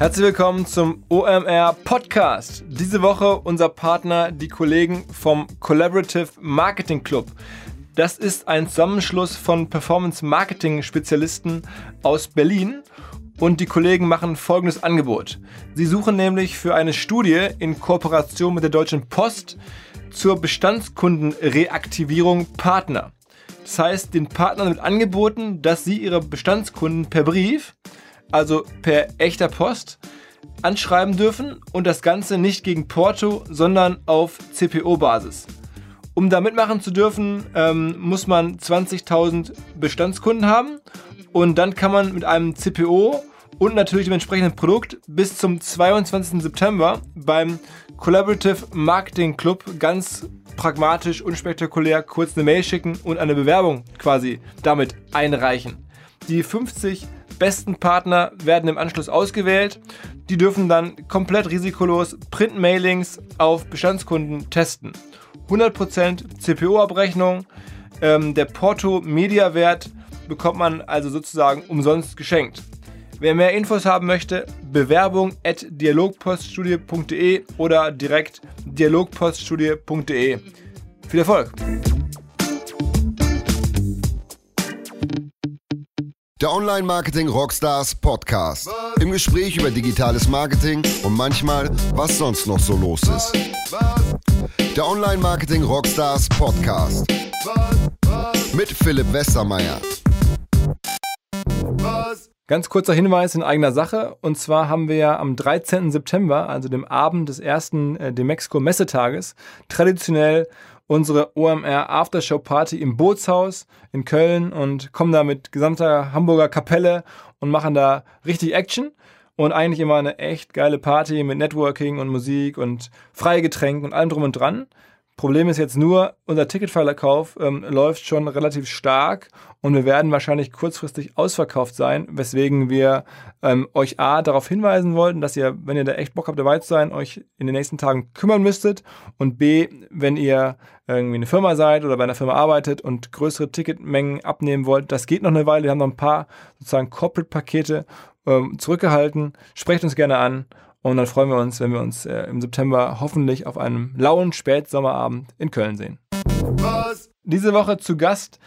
Herzlich willkommen zum OMR Podcast. Diese Woche unser Partner, die Kollegen vom Collaborative Marketing Club. Das ist ein Zusammenschluss von Performance Marketing Spezialisten aus Berlin und die Kollegen machen folgendes Angebot. Sie suchen nämlich für eine Studie in Kooperation mit der Deutschen Post zur Bestandskundenreaktivierung Partner. Das heißt, den Partnern wird angeboten, dass sie ihre Bestandskunden per Brief also per echter Post, anschreiben dürfen und das Ganze nicht gegen Porto, sondern auf CPO-Basis. Um da mitmachen zu dürfen, ähm, muss man 20.000 Bestandskunden haben und dann kann man mit einem CPO und natürlich dem entsprechenden Produkt bis zum 22. September beim Collaborative Marketing Club ganz pragmatisch, unspektakulär kurz eine Mail schicken und eine Bewerbung quasi damit einreichen. Die 50 besten Partner werden im Anschluss ausgewählt. Die dürfen dann komplett risikolos Print-Mailings auf Bestandskunden testen. 100% CPO-Abrechnung, ähm, der Porto-Media-Wert bekommt man also sozusagen umsonst geschenkt. Wer mehr Infos haben möchte, Bewerbung at dialogpoststudie.de oder direkt dialogpoststudie.de. Viel Erfolg! Der Online Marketing Rockstars Podcast. Im Gespräch über digitales Marketing und manchmal, was sonst noch so los ist. Der Online Marketing Rockstars Podcast. Mit Philipp Westermeier. Ganz kurzer Hinweis in eigener Sache. Und zwar haben wir ja am 13. September, also dem Abend des ersten äh, Demexco Messetages, traditionell unsere OMR Aftershow Party im Bootshaus in Köln und kommen da mit gesamter Hamburger Kapelle und machen da richtig Action. Und eigentlich immer eine echt geile Party mit Networking und Musik und Freigetränken und allem drum und dran. Problem ist jetzt nur, unser Ticketverkauf ähm, läuft schon relativ stark und wir werden wahrscheinlich kurzfristig ausverkauft sein, weswegen wir ähm, euch A darauf hinweisen wollten, dass ihr, wenn ihr da echt Bock habt dabei zu sein, euch in den nächsten Tagen kümmern müsstet und B, wenn ihr irgendwie eine Firma seid oder bei einer Firma arbeitet und größere Ticketmengen abnehmen wollt, das geht noch eine Weile. Wir haben noch ein paar sozusagen Corporate-Pakete ähm, zurückgehalten. Sprecht uns gerne an und dann freuen wir uns, wenn wir uns äh, im September hoffentlich auf einem lauen Spätsommerabend in Köln sehen. Was? Diese Woche zu Gast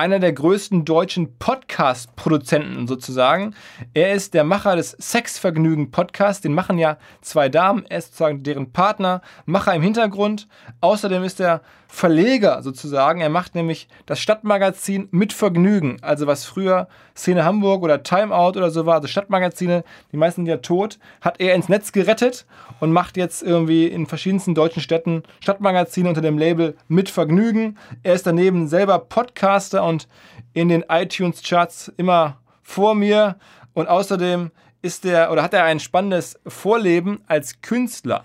einer der größten deutschen Podcast-Produzenten sozusagen. Er ist der Macher des Sexvergnügen-Podcasts. Den machen ja zwei Damen. Er ist sozusagen deren Partner, Macher im Hintergrund. Außerdem ist er Verleger sozusagen. Er macht nämlich das Stadtmagazin mit Vergnügen. Also was früher Szene Hamburg oder Timeout oder so war. Also Stadtmagazine, die meisten sind ja tot, hat er ins Netz gerettet und macht jetzt irgendwie in verschiedensten deutschen Städten Stadtmagazine unter dem Label mit Vergnügen. Er ist daneben selber Podcaster und in den iTunes-Charts immer vor mir. Und außerdem ist er oder hat er ein spannendes Vorleben als Künstler.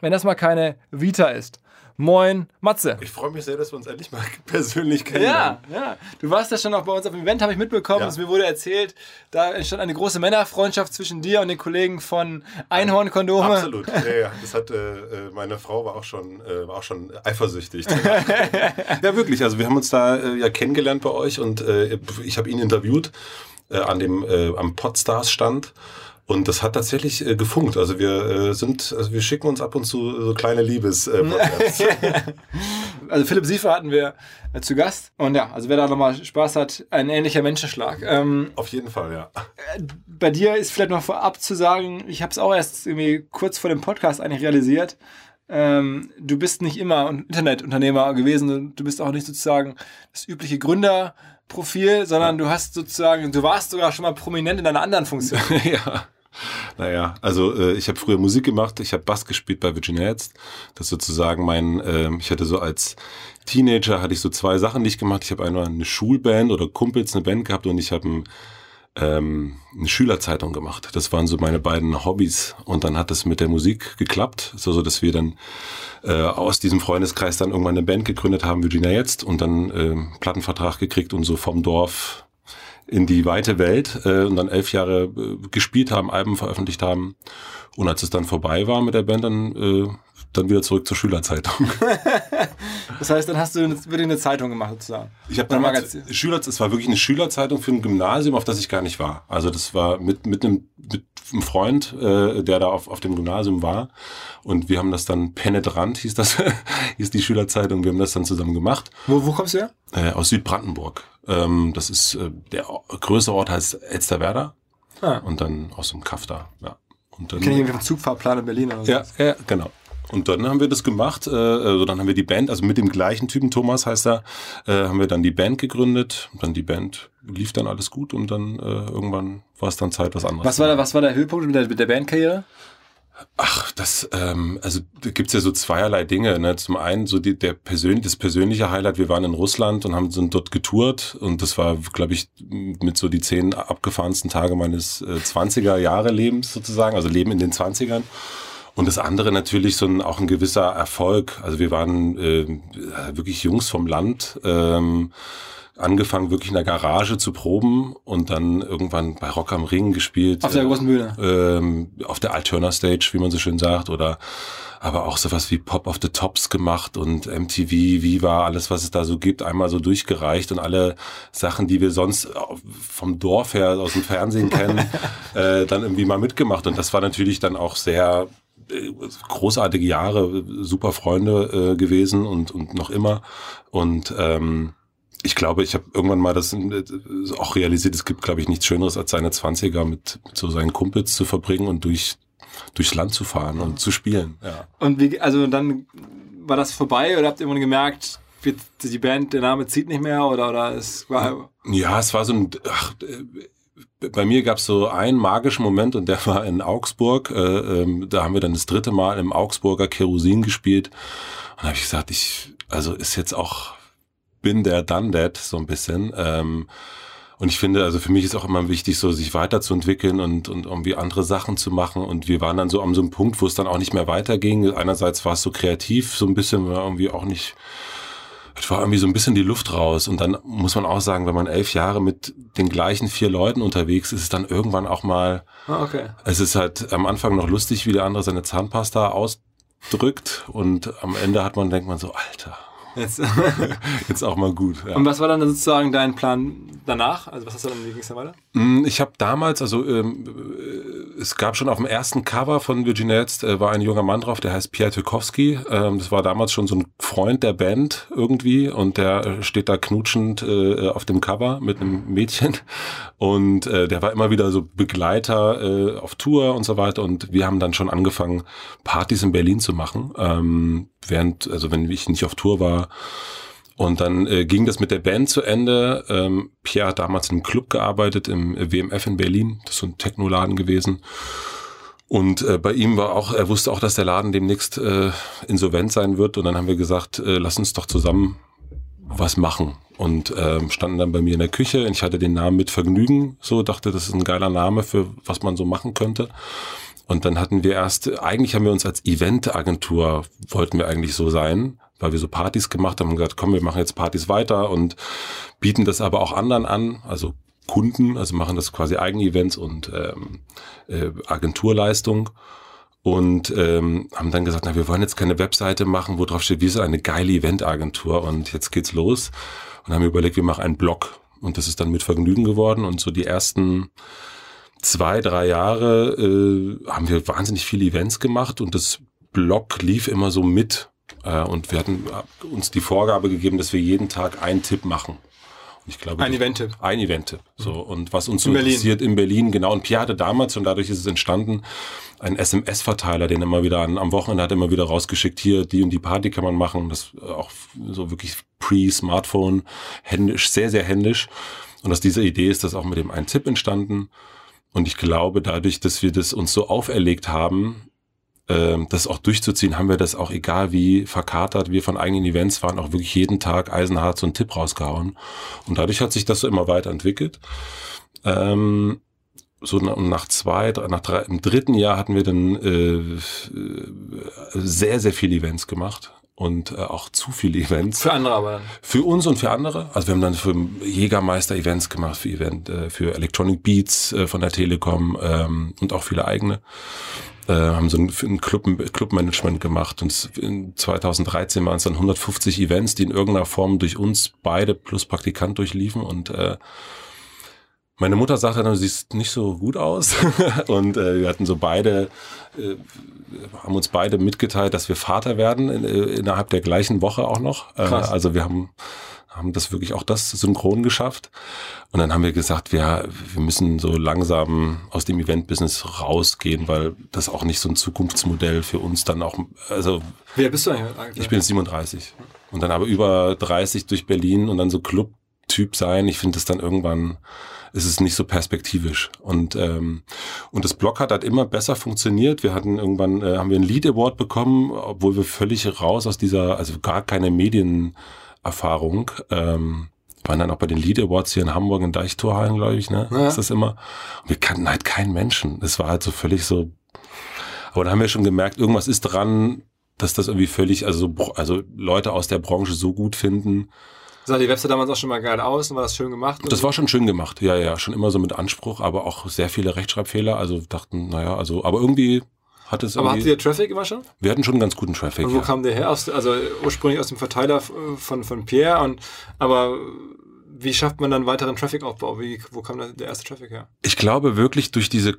Wenn das mal keine Vita ist. Moin, Matze. Ich freue mich sehr, dass wir uns endlich mal persönlich kennenlernen. Ja, ja. Du warst ja schon auch bei uns auf dem Event, habe ich mitbekommen. Ja. mir wurde erzählt, da entstand eine große Männerfreundschaft zwischen dir und den Kollegen von Einhorn-Kondome. Absolut. Ja, ja. Das hat, äh, äh, meine Frau war auch schon, äh, war auch schon eifersüchtig. ja, wirklich. Also wir haben uns da äh, ja kennengelernt bei euch und äh, ich habe ihn interviewt äh, an dem, am Podstars-Stand. Und das hat tatsächlich äh, gefunkt. Also wir äh, sind, also wir schicken uns ab und zu so kleine Liebes. Äh, also Philipp Siefer hatten wir äh, zu Gast. Und ja, also wer da nochmal Spaß hat, ein ähnlicher Menschenschlag. Ähm, Auf jeden Fall, ja. Äh, bei dir ist vielleicht noch vorab zu sagen, ich habe es auch erst irgendwie kurz vor dem Podcast eigentlich realisiert. Ähm, du bist nicht immer ein Internetunternehmer gewesen. Du bist auch nicht sozusagen das übliche Gründerprofil, sondern du hast sozusagen, du warst sogar schon mal prominent in einer anderen Funktion. ja. Naja, also äh, ich habe früher Musik gemacht, ich habe Bass gespielt bei Virginia Jetzt. Das ist sozusagen mein, äh, ich hatte so als Teenager hatte ich so zwei Sachen, ich gemacht. Ich habe einmal eine Schulband oder Kumpels eine Band gehabt und ich habe ein, ähm, eine Schülerzeitung gemacht. Das waren so meine beiden Hobbys und dann hat es mit der Musik geklappt, so, so dass wir dann äh, aus diesem Freundeskreis dann irgendwann eine Band gegründet haben, Virginia Jetzt und dann äh, Plattenvertrag gekriegt und so vom Dorf in die weite Welt äh, und dann elf Jahre äh, gespielt haben, Alben veröffentlicht haben. Und als es dann vorbei war mit der Band, dann, äh, dann wieder zurück zur Schülerzeitung. Das heißt, dann hast du eine, eine Zeitung gemacht sozusagen. Ich habe damals. Schüler, es war wirklich eine Schülerzeitung für ein Gymnasium, auf das ich gar nicht war. Also das war mit mit einem mit einem Freund, äh, der da auf, auf dem Gymnasium war, und wir haben das dann penetrant hieß das hieß die Schülerzeitung. Wir haben das dann zusammen gemacht Wo, wo kommst du her? äh, aus Südbrandenburg. Ähm, das ist äh, der größte Ort heißt Elsterwerda Ah. und dann aus dem Kaff da. Ja. Und dann Kenn ich irgendwie vom Zugfahrplan in Berlin oder so. ja, ja, genau. Und dann haben wir das gemacht, äh, also dann haben wir die Band, also mit dem gleichen Typen, Thomas heißt er, äh, haben wir dann die Band gegründet. Dann die Band lief dann alles gut und dann äh, irgendwann war es dann Zeit, was anderes. Was war, der, was war der Höhepunkt mit der, mit der Bandkarriere? Ach, das, ähm, also da gibt's ja so zweierlei Dinge. Ne? Zum einen so die, der persön das persönliche Highlight, wir waren in Russland und haben sind dort getourt und das war, glaube ich, mit so die zehn abgefahrensten Tage meines äh, 20er Jahre Lebens sozusagen, also Leben in den 20ern. Und das andere natürlich so ein, auch ein gewisser Erfolg. Also wir waren äh, wirklich Jungs vom Land. Ähm, angefangen wirklich in der Garage zu proben und dann irgendwann bei Rock am Ring gespielt. Auf der großen Bühne. Ähm, auf der Alterna Stage, wie man so schön sagt, oder aber auch sowas wie Pop of the Tops gemacht und MTV, Viva, alles, was es da so gibt, einmal so durchgereicht und alle Sachen, die wir sonst vom Dorf her aus dem Fernsehen kennen, äh, dann irgendwie mal mitgemacht. Und das war natürlich dann auch sehr äh, großartige Jahre, super Freunde äh, gewesen und, und noch immer. Und ähm, ich glaube, ich habe irgendwann mal das äh, auch realisiert, es gibt, glaube ich, nichts Schöneres, als seine 20er mit, mit so seinen Kumpels zu verbringen und durch, durchs Land zu fahren und zu spielen. Ja. Und wie, also dann war das vorbei oder habt ihr irgendwann gemerkt, die Band, der Name zieht nicht mehr oder, oder es war. Ja, es war so ein. Ach, äh, bei mir gab es so einen magischen Moment und der war in Augsburg. Äh, ähm, da haben wir dann das dritte Mal im Augsburger Kerosin gespielt. Und da habe ich gesagt, ich, also ist jetzt auch, bin der done that so ein bisschen. Ähm, und ich finde, also für mich ist auch immer wichtig, so sich weiterzuentwickeln und, und irgendwie andere Sachen zu machen. Und wir waren dann so an so einem Punkt, wo es dann auch nicht mehr weiterging. Einerseits war es so kreativ, so ein bisschen, war irgendwie auch nicht, es war irgendwie so ein bisschen die Luft raus. Und dann muss man auch sagen, wenn man elf Jahre mit den gleichen vier Leuten unterwegs ist, ist es dann irgendwann auch mal, Ah, okay. es ist halt am Anfang noch lustig, wie der andere seine Zahnpasta ausdrückt. Und am Ende hat man, denkt man so, Alter, Jetzt. jetzt auch mal gut. Ja. Und was war dann sozusagen dein Plan danach? Also was hast du dann, wie ging es dann weiter? Mm, Ich habe damals, also ähm, äh, es gab schon auf dem ersten Cover von Virginia Jetzt, äh, war ein junger Mann drauf, der heißt Pierre Tchaikovsky. Ähm, das war damals schon so ein Freund der Band irgendwie und der äh, steht da knutschend äh, auf dem Cover mit einem Mädchen. Und äh, der war immer wieder so Begleiter äh, auf Tour und so weiter. Und wir haben dann schon angefangen, Partys in Berlin zu machen, ähm, während, also wenn ich nicht auf Tour war, und dann äh, ging das mit der Band zu Ende. Ähm, Pierre hat damals in einem Club gearbeitet, im WMF in Berlin. Das ist so ein Technoladen gewesen. Und äh, bei ihm war auch, er wusste auch, dass der Laden demnächst äh, insolvent sein wird. Und dann haben wir gesagt, äh, lass uns doch zusammen was machen. Und ähm, standen dann bei mir in der Küche. Ich hatte den Namen mit Vergnügen. So dachte, das ist ein geiler Name für was man so machen könnte. Und dann hatten wir erst, eigentlich haben wir uns als Eventagentur, wollten wir eigentlich so sein, weil wir so Partys gemacht haben und gesagt, komm, wir machen jetzt Partys weiter und bieten das aber auch anderen an, also Kunden, also machen das quasi Eigenevents und ähm, äh, Agenturleistung. Und ähm, haben dann gesagt, na, wir wollen jetzt keine Webseite machen, wo drauf steht, wir sind eine geile Eventagentur und jetzt geht's los. Und haben überlegt, wir machen einen Blog. Und das ist dann mit Vergnügen geworden. Und so die ersten zwei, drei Jahre äh, haben wir wahnsinnig viele Events gemacht und das Blog lief immer so mit. Äh, und wir hatten äh, uns die Vorgabe gegeben, dass wir jeden Tag einen Tipp machen. Und ich glaube, Ein Event-Tipp. Ein Event-Tipp. So, und was uns In so Berlin. interessiert in Berlin, genau. Und Pierre hatte damals, und dadurch ist es entstanden, ein SMS-Verteiler, den immer wieder an, am Wochenende hat er immer wieder rausgeschickt, hier, die und die Party kann man machen. Das äh, auch so wirklich pre-Smartphone, händisch, sehr, sehr händisch. Und aus dieser Idee ist das auch mit dem einen Tipp entstanden. Und ich glaube, dadurch, dass wir das uns so auferlegt haben, das auch durchzuziehen, haben wir das auch, egal wie verkatert wir von eigenen Events waren, auch wirklich jeden Tag eisenhart so einen Tipp rausgehauen. Und dadurch hat sich das so immer weiterentwickelt. Ähm, so na- nach zwei, nach drei, im dritten Jahr hatten wir dann äh, sehr, sehr viele Events gemacht und äh, auch zu viele Events. Für andere aber. Für uns und für andere. Also wir haben dann für Jägermeister Events gemacht, für Event, äh, für Electronic Beats äh, von der Telekom ähm, und auch viele eigene. Äh, haben so ein, ein Club, Clubmanagement gemacht und in 2013 waren es dann 150 Events, die in irgendeiner Form durch uns beide plus Praktikant durchliefen und äh, meine Mutter sagte dann, du siehst nicht so gut aus. und äh, wir hatten so beide, äh, haben uns beide mitgeteilt, dass wir Vater werden, in, äh, innerhalb der gleichen Woche auch noch. Äh, also wir haben, haben das wirklich auch das synchron geschafft. Und dann haben wir gesagt, wir, wir müssen so langsam aus dem Event-Business rausgehen, weil das auch nicht so ein Zukunftsmodell für uns dann auch, also. Wer bist du eigentlich? Ich bin 37. Und dann aber über 30 durch Berlin und dann so Club-Typ sein. Ich finde das dann irgendwann, ist es nicht so perspektivisch. Und, ähm, und das Blog hat halt immer besser funktioniert. Wir hatten irgendwann, äh, haben wir einen Lead Award bekommen, obwohl wir völlig raus aus dieser, also gar keine Medienerfahrung, ähm, waren dann auch bei den Lead Awards hier in Hamburg in Deichtorhallen, glaube ich, ne? Ja. Ist das immer. Und wir kannten halt keinen Menschen. Es war halt so völlig so. Aber da haben wir schon gemerkt, irgendwas ist dran, dass das irgendwie völlig, also, also Leute aus der Branche so gut finden, Sah die Website damals auch schon mal geil aus und war das schön gemacht? Das war schon schön gemacht, ja, ja, schon immer so mit Anspruch, aber auch sehr viele Rechtschreibfehler. Also dachten, naja, also, aber irgendwie hat es Aber hattet ihr Traffic immer schon? Wir hatten schon einen ganz guten Traffic. Und wo ja. kam der her? Aus, also ursprünglich aus dem Verteiler von, von Pierre und aber wie schafft man dann weiteren Traffic-Aufbau? Wie, wo kam der erste Traffic her? Ich glaube wirklich durch diese,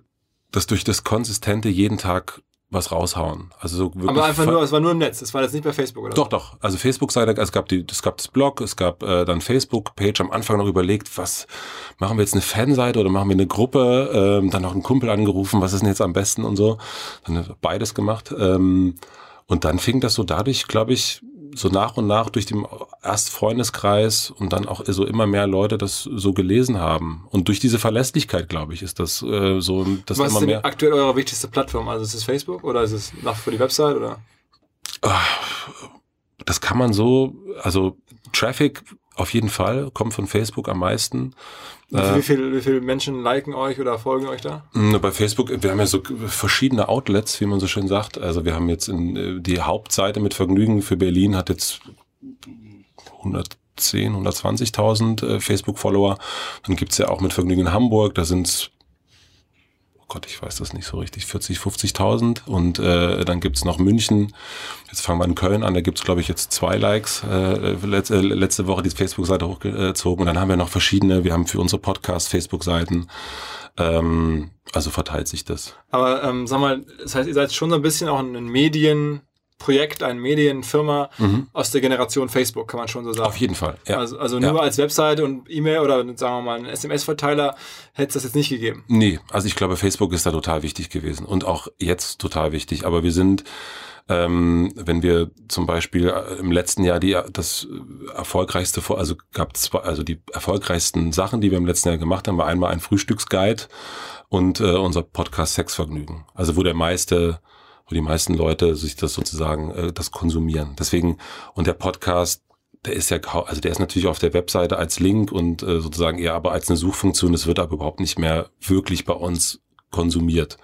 dass durch das konsistente jeden Tag was raushauen. Also so wirklich Aber einfach nur, es war nur im Netz, es war jetzt nicht bei Facebook, oder? Doch, doch. Also Facebook-Seite, es gab die, es gab das Blog, es gab äh, dann Facebook-Page am Anfang noch überlegt, was machen wir jetzt eine Fanseite oder machen wir eine Gruppe, ähm, dann noch einen Kumpel angerufen, was ist denn jetzt am besten und so. Dann beides gemacht. Ähm, und dann fing das so dadurch, glaube ich, so nach und nach durch den erst Freundeskreis und dann auch so immer mehr Leute das so gelesen haben. Und durch diese Verlässlichkeit, glaube ich, ist das äh, so, dass Was immer ist mehr. aktuell eure wichtigste Plattform? Also ist es Facebook oder ist es nach für die Website oder? Ah, das kann man so, also Traffic auf jeden Fall kommt von Facebook am meisten. Äh, wie viele wie viel Menschen liken euch oder folgen euch da? Bei Facebook, wir haben ja so verschiedene Outlets, wie man so schön sagt. Also wir haben jetzt in, äh, die Hauptseite mit Vergnügen für Berlin hat jetzt 110, 120.000 äh, Facebook-Follower. Dann gibt's ja auch mit Vergnügen in Hamburg, da sind's Gott, ich weiß das nicht so richtig, 40, 50.000. Und äh, dann gibt's noch München. Jetzt fangen wir in Köln an, da gibt's glaube ich, jetzt zwei Likes. Äh, letzte, äh, letzte Woche die Facebook-Seite hochgezogen. Und dann haben wir noch verschiedene, wir haben für unsere Podcast Facebook-Seiten. Ähm, also verteilt sich das. Aber ähm, sag mal, das heißt, ihr seid schon so ein bisschen auch ein Medien- Projekt, eine Medienfirma mhm. aus der Generation Facebook, kann man schon so sagen. Auf jeden Fall. Ja. Also, also nur ja. als Website und E-Mail oder sagen wir mal einen SMS-Verteiler hätte es das jetzt nicht gegeben. Nee, also ich glaube, Facebook ist da total wichtig gewesen und auch jetzt total wichtig. Aber wir sind, ähm, wenn wir zum Beispiel äh, im letzten Jahr die das erfolgreichste, also gab zwei, also die erfolgreichsten Sachen, die wir im letzten Jahr gemacht haben, war einmal ein Frühstücksguide und äh, unser Podcast Sexvergnügen. Also wo der meiste wo die meisten Leute sich das sozusagen äh, das konsumieren. Deswegen und der Podcast der ist ja also der ist natürlich auf der Webseite als Link und äh, sozusagen eher aber als eine Suchfunktion. Es wird aber überhaupt nicht mehr wirklich bei uns konsumiert.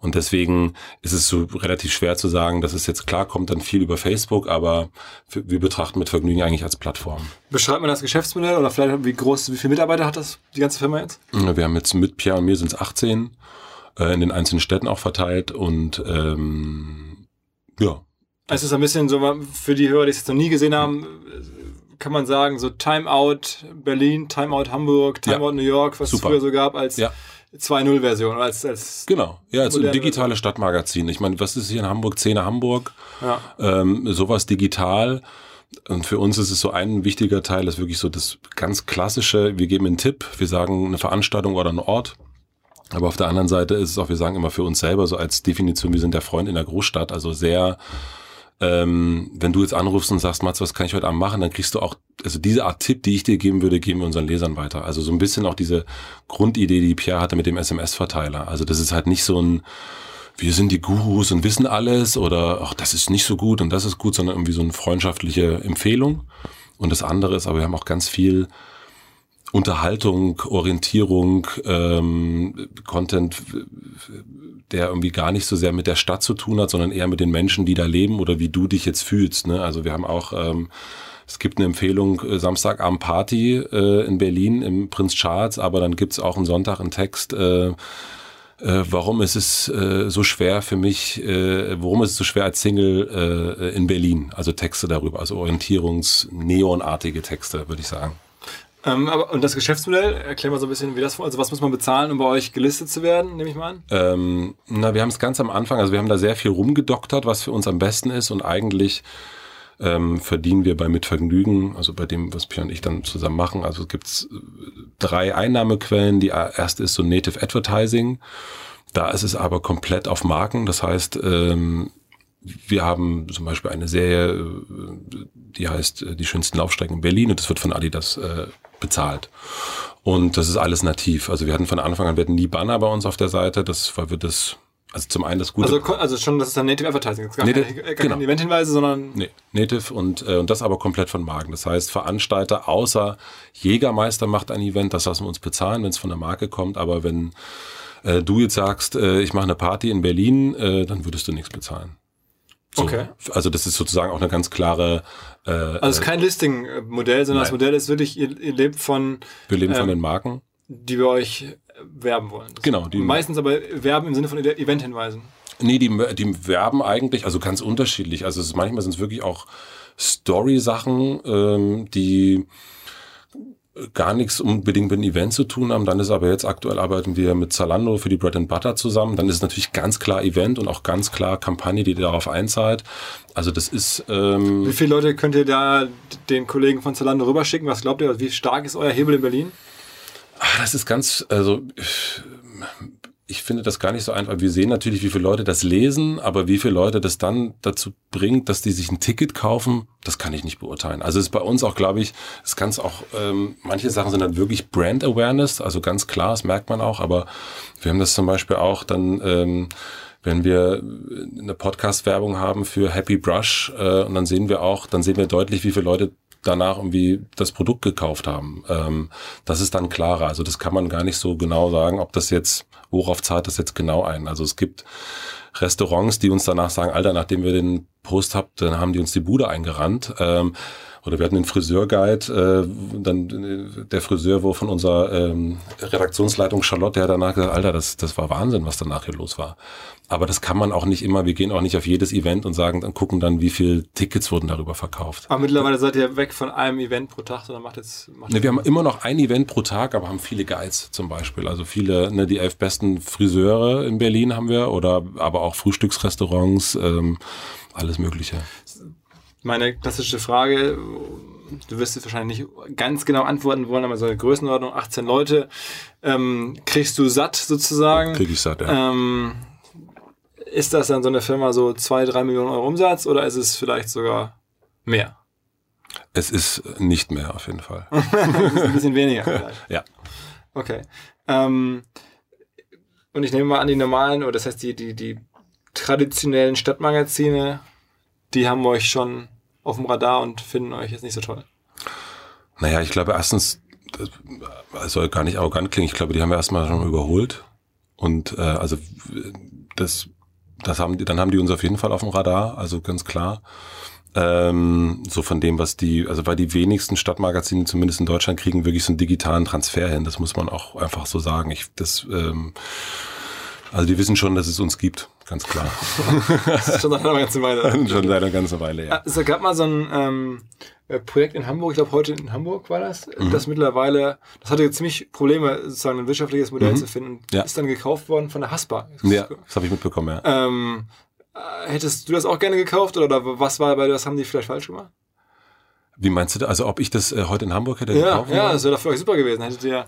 Und deswegen ist es so relativ schwer zu sagen, dass es jetzt klar kommt dann viel über Facebook, aber wir betrachten mit Vergnügen eigentlich als Plattform. Beschreibt man das Geschäftsmodell oder vielleicht wie groß, wie viele Mitarbeiter hat das die ganze Firma jetzt? Wir haben jetzt mit Pierre und mir sind es 18 äh, in den einzelnen Städten auch verteilt und ähm, ja. Es ist ein bisschen so, für die Hörer, die es jetzt noch nie gesehen haben, kann man sagen, so Timeout Berlin, Timeout Hamburg, Timeout ja. New York, was Super. es früher so gab als ja. 2.0-Version. Als, als genau, ja, als digitales Stadtmagazin. Ich meine, was ist hier in Hamburg? Szene Hamburg, ja. ähm, sowas digital. Und für uns ist es so ein wichtiger Teil, ist wirklich so das ganz klassische, wir geben einen Tipp, wir sagen eine Veranstaltung oder einen Ort aber auf der anderen Seite ist es auch, wir sagen immer für uns selber so als Definition, wir sind der Freund in der Großstadt, also sehr, ähm, wenn du jetzt anrufst und sagst, Mats, was kann ich heute Abend machen, dann kriegst du auch, also diese Art Tipp, die ich dir geben würde, geben wir unseren Lesern weiter. Also so ein bisschen auch diese Grundidee, die Pierre hatte mit dem SMS-Verteiler. Also das ist halt nicht so ein, wir sind die Gurus und wissen alles oder ach, das ist nicht so gut und das ist gut, sondern irgendwie so eine freundschaftliche Empfehlung. Und das andere ist, aber wir haben auch ganz viel Unterhaltung, Orientierung, ähm, Content, der irgendwie gar nicht so sehr mit der Stadt zu tun hat, sondern eher mit den Menschen, die da leben oder wie du dich jetzt fühlst. Ne? Also wir haben auch, ähm, es gibt eine Empfehlung, äh, Samstagabend Party äh, in Berlin im Prinz Charles, aber dann gibt's auch einen Sonntag einen Text, äh, äh, warum ist es äh, so schwer für mich, äh, warum ist es so schwer als Single äh, in Berlin? Also Texte darüber, also Orientierungs-Neonartige Texte, würde ich sagen. Ähm, aber, und das Geschäftsmodell, erklär mal so ein bisschen, wie das Also was muss man bezahlen, um bei euch gelistet zu werden, nehme ich mal an? Ähm, na, wir haben es ganz am Anfang, also wir haben da sehr viel rumgedoktert, was für uns am besten ist und eigentlich ähm, verdienen wir bei Mitvergnügen, also bei dem, was Pia und ich dann zusammen machen. Also es gibt äh, drei Einnahmequellen. Die erste ist so Native Advertising. Da ist es aber komplett auf Marken. Das heißt, ähm, wir haben zum Beispiel eine Serie, äh, die heißt äh, Die schönsten Laufstrecken in Berlin und das wird von Adidas äh, bezahlt. Und das ist alles nativ. Also wir hatten von Anfang an, wir hatten nie Banner bei uns auf der Seite, das, weil wir das also zum einen das Gute. Also, also schon, das ist dann Native Advertising. Gar Native, keine, gar genau. keine Eventhinweise, sondern. Nee, Native und, äh, und das aber komplett von Marken. Das heißt, Veranstalter außer Jägermeister macht ein Event, das lassen wir uns bezahlen, wenn es von der Marke kommt. Aber wenn äh, du jetzt sagst, äh, ich mache eine Party in Berlin, äh, dann würdest du nichts bezahlen. So. Okay. Also das ist sozusagen auch eine ganz klare. Äh, also es ist kein Listing-Modell, sondern nein. das Modell ist wirklich, ihr, ihr lebt von. Wir leben ähm, von den Marken. Die wir euch werben wollen. Das genau. Die meistens aber werben im Sinne von Event-Hinweisen. Nee, die, die werben eigentlich, also ganz unterschiedlich. Also es ist, manchmal sind es wirklich auch Story-Sachen, ähm, die gar nichts unbedingt mit einem Event zu tun haben. Dann ist aber jetzt aktuell arbeiten wir mit Zalando für die Bread and Butter zusammen. Dann ist es natürlich ganz klar Event und auch ganz klar Kampagne, die darauf einzahlt. Also das ist. Ähm wie viele Leute könnt ihr da den Kollegen von Zalando rüberschicken? Was glaubt ihr? Wie stark ist euer Hebel in Berlin? Ach, das ist ganz, also ich finde das gar nicht so einfach. Wir sehen natürlich, wie viele Leute das lesen, aber wie viele Leute das dann dazu bringt, dass die sich ein Ticket kaufen, das kann ich nicht beurteilen. Also es ist bei uns auch, glaube ich, es kann auch, ähm, manche Sachen sind dann wirklich Brand Awareness, also ganz klar, das merkt man auch, aber wir haben das zum Beispiel auch dann, ähm, wenn wir eine Podcast-Werbung haben für Happy Brush äh, und dann sehen wir auch, dann sehen wir deutlich, wie viele Leute danach irgendwie das Produkt gekauft haben. Ähm, das ist dann klarer. Also das kann man gar nicht so genau sagen, ob das jetzt, worauf zahlt das jetzt genau ein. Also es gibt Restaurants, die uns danach sagen, Alter, nachdem wir den Post habt, dann haben die uns die Bude eingerannt. Ähm, oder wir hatten den Friseurguide, äh, dann äh, der Friseur, wo von unserer ähm, Redaktionsleitung Charlotte, der hat danach gesagt, Alter, das, das war Wahnsinn, was danach hier los war. Aber das kann man auch nicht immer, wir gehen auch nicht auf jedes Event und sagen, dann gucken dann, wie viele Tickets wurden darüber verkauft. Aber mittlerweile seid ihr weg von einem Event pro Tag, sondern macht jetzt. Macht ne, wir haben immer noch ein Event pro Tag, aber haben viele Guides zum Beispiel. Also viele, ne, die elf besten Friseure in Berlin haben wir oder aber auch Frühstücksrestaurants, ähm, alles Mögliche meine klassische Frage, du wirst jetzt wahrscheinlich nicht ganz genau antworten wollen, aber so eine Größenordnung, 18 Leute, ähm, kriegst du satt sozusagen? Krieg ich satt, ja. Ähm, ist das dann so eine Firma so zwei, drei Millionen Euro Umsatz oder ist es vielleicht sogar mehr? Es ist nicht mehr auf jeden Fall. ein bisschen weniger vielleicht. Ja. Okay. Ähm, und ich nehme mal an, die normalen, oder das heißt die, die, die traditionellen Stadtmagazine, die haben euch schon auf dem Radar und finden euch jetzt nicht so toll? Naja, ich glaube erstens, das soll gar nicht arrogant klingen, ich glaube, die haben wir erstmal schon überholt. Und äh, also das, das haben die, dann haben die uns auf jeden Fall auf dem Radar, also ganz klar. Ähm, so von dem, was die, also weil die wenigsten Stadtmagazine, zumindest in Deutschland, kriegen wirklich so einen digitalen Transfer hin. Das muss man auch einfach so sagen. Ich, das, ähm, also die wissen schon, dass es uns gibt, ganz klar. schon seit einer ganzen Weile. schon seit einer ganzen Weile, ja. Es gab mal so ein ähm, äh, Projekt in Hamburg, ich glaube heute in Hamburg war das, mhm. das mittlerweile, das hatte ziemlich Probleme, sozusagen ein wirtschaftliches Modell mhm. zu finden. Ja. Ist dann gekauft worden von der Haspa. Ja, das habe ich mitbekommen, ja. Ähm, äh, hättest du das auch gerne gekauft oder was war bei was haben die vielleicht falsch gemacht? Wie meinst du das? Also ob ich das äh, heute in Hamburg hätte ja, gekauft? Ja, das wäre doch für euch super gewesen. Hättet ihr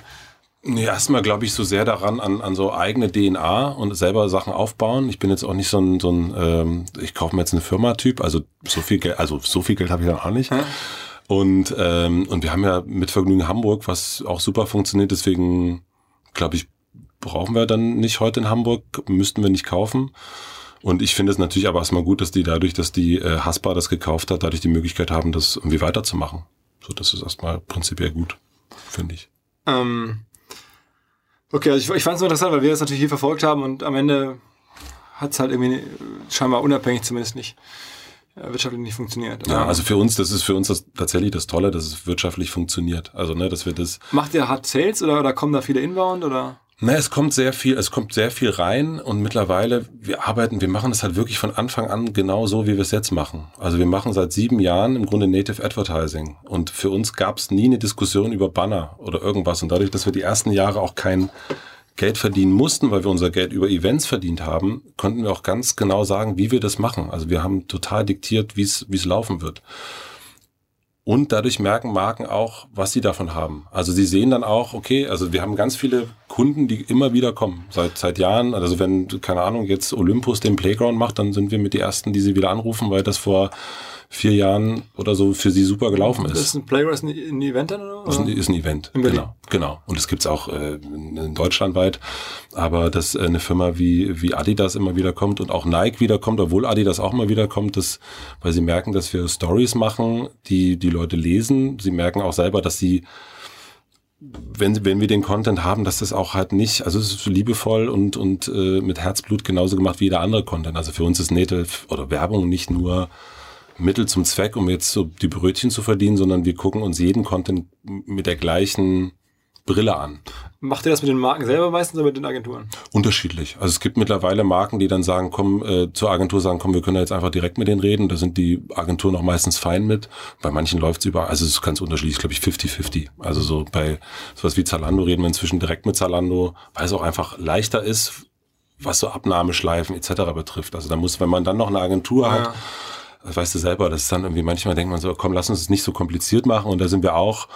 Nee, erstmal glaube ich so sehr daran, an, an so eigene DNA und selber Sachen aufbauen. Ich bin jetzt auch nicht so ein, so ein ähm, ich kaufe mir jetzt eine Firma-Typ, also so viel Geld, also so viel Geld habe ich dann auch nicht. Hm? Und, ähm, und wir haben ja mit Vergnügen Hamburg, was auch super funktioniert, deswegen glaube ich, brauchen wir dann nicht heute in Hamburg, müssten wir nicht kaufen. Und ich finde es natürlich aber erstmal gut, dass die dadurch, dass die äh, Haspa das gekauft hat, dadurch die Möglichkeit haben, das irgendwie weiterzumachen. So, das ist erstmal prinzipiell gut, finde ich. Ähm Okay, also ich, ich fand es interessant, weil wir das natürlich hier verfolgt haben und am Ende hat es halt irgendwie scheinbar unabhängig zumindest nicht äh, wirtschaftlich nicht funktioniert. Ja, also für uns, das ist für uns das, tatsächlich das Tolle, dass es wirtschaftlich funktioniert. Also, ne, dass wir das. Macht ihr Hard Sales oder, oder kommen da viele Inbound oder? Na, es kommt sehr viel, es kommt sehr viel rein und mittlerweile, wir arbeiten, wir machen das halt wirklich von Anfang an genau so, wie wir es jetzt machen. Also wir machen seit sieben Jahren im Grunde Native Advertising und für uns gab es nie eine Diskussion über Banner oder irgendwas und dadurch, dass wir die ersten Jahre auch kein Geld verdienen mussten, weil wir unser Geld über Events verdient haben, konnten wir auch ganz genau sagen, wie wir das machen. Also wir haben total diktiert, es wie es laufen wird. Und dadurch merken Marken auch, was sie davon haben. Also sie sehen dann auch, okay, also wir haben ganz viele Kunden, die immer wieder kommen, seit, seit Jahren. Also wenn, keine Ahnung, jetzt Olympus den Playground macht, dann sind wir mit die Ersten, die sie wieder anrufen, weil das vor vier Jahren oder so für sie super gelaufen ist. Das ist ein Playground, ein, Event dann? Oder? Ist ein, ist ein Event. In Berlin. Genau, genau. Und es gibt's auch äh, in deutschlandweit. Aber dass äh, eine Firma wie, wie Adidas immer wieder kommt und auch Nike wiederkommt, obwohl Adidas auch mal wieder kommt, das, weil sie merken, dass wir Stories machen, die die Leute lesen. Sie merken auch selber, dass sie wenn, wenn wir den Content haben, dass das auch halt nicht, also es ist liebevoll und, und äh, mit Herzblut genauso gemacht wie jeder andere Content. Also für uns ist Native oder Werbung nicht nur Mittel zum Zweck, um jetzt so die Brötchen zu verdienen, sondern wir gucken uns jeden Content mit der gleichen Brille an. Macht ihr das mit den Marken selber meistens oder mit den Agenturen? Unterschiedlich. Also es gibt mittlerweile Marken, die dann sagen, komm, äh, zur Agentur sagen, komm, wir können jetzt einfach direkt mit denen reden. Da sind die Agenturen auch meistens fein mit. Bei manchen läuft es über, also es ist ganz unterschiedlich, glaube ich, 50-50. Also so bei sowas wie Zalando reden wir inzwischen direkt mit Zalando, weil es auch einfach leichter ist, was so Abnahmeschleifen etc. betrifft. Also da muss, wenn man dann noch eine Agentur Ja. hat, das weißt du selber, das ist dann irgendwie manchmal denkt man so, komm, lass uns es nicht so kompliziert machen. Und da sind wir auch,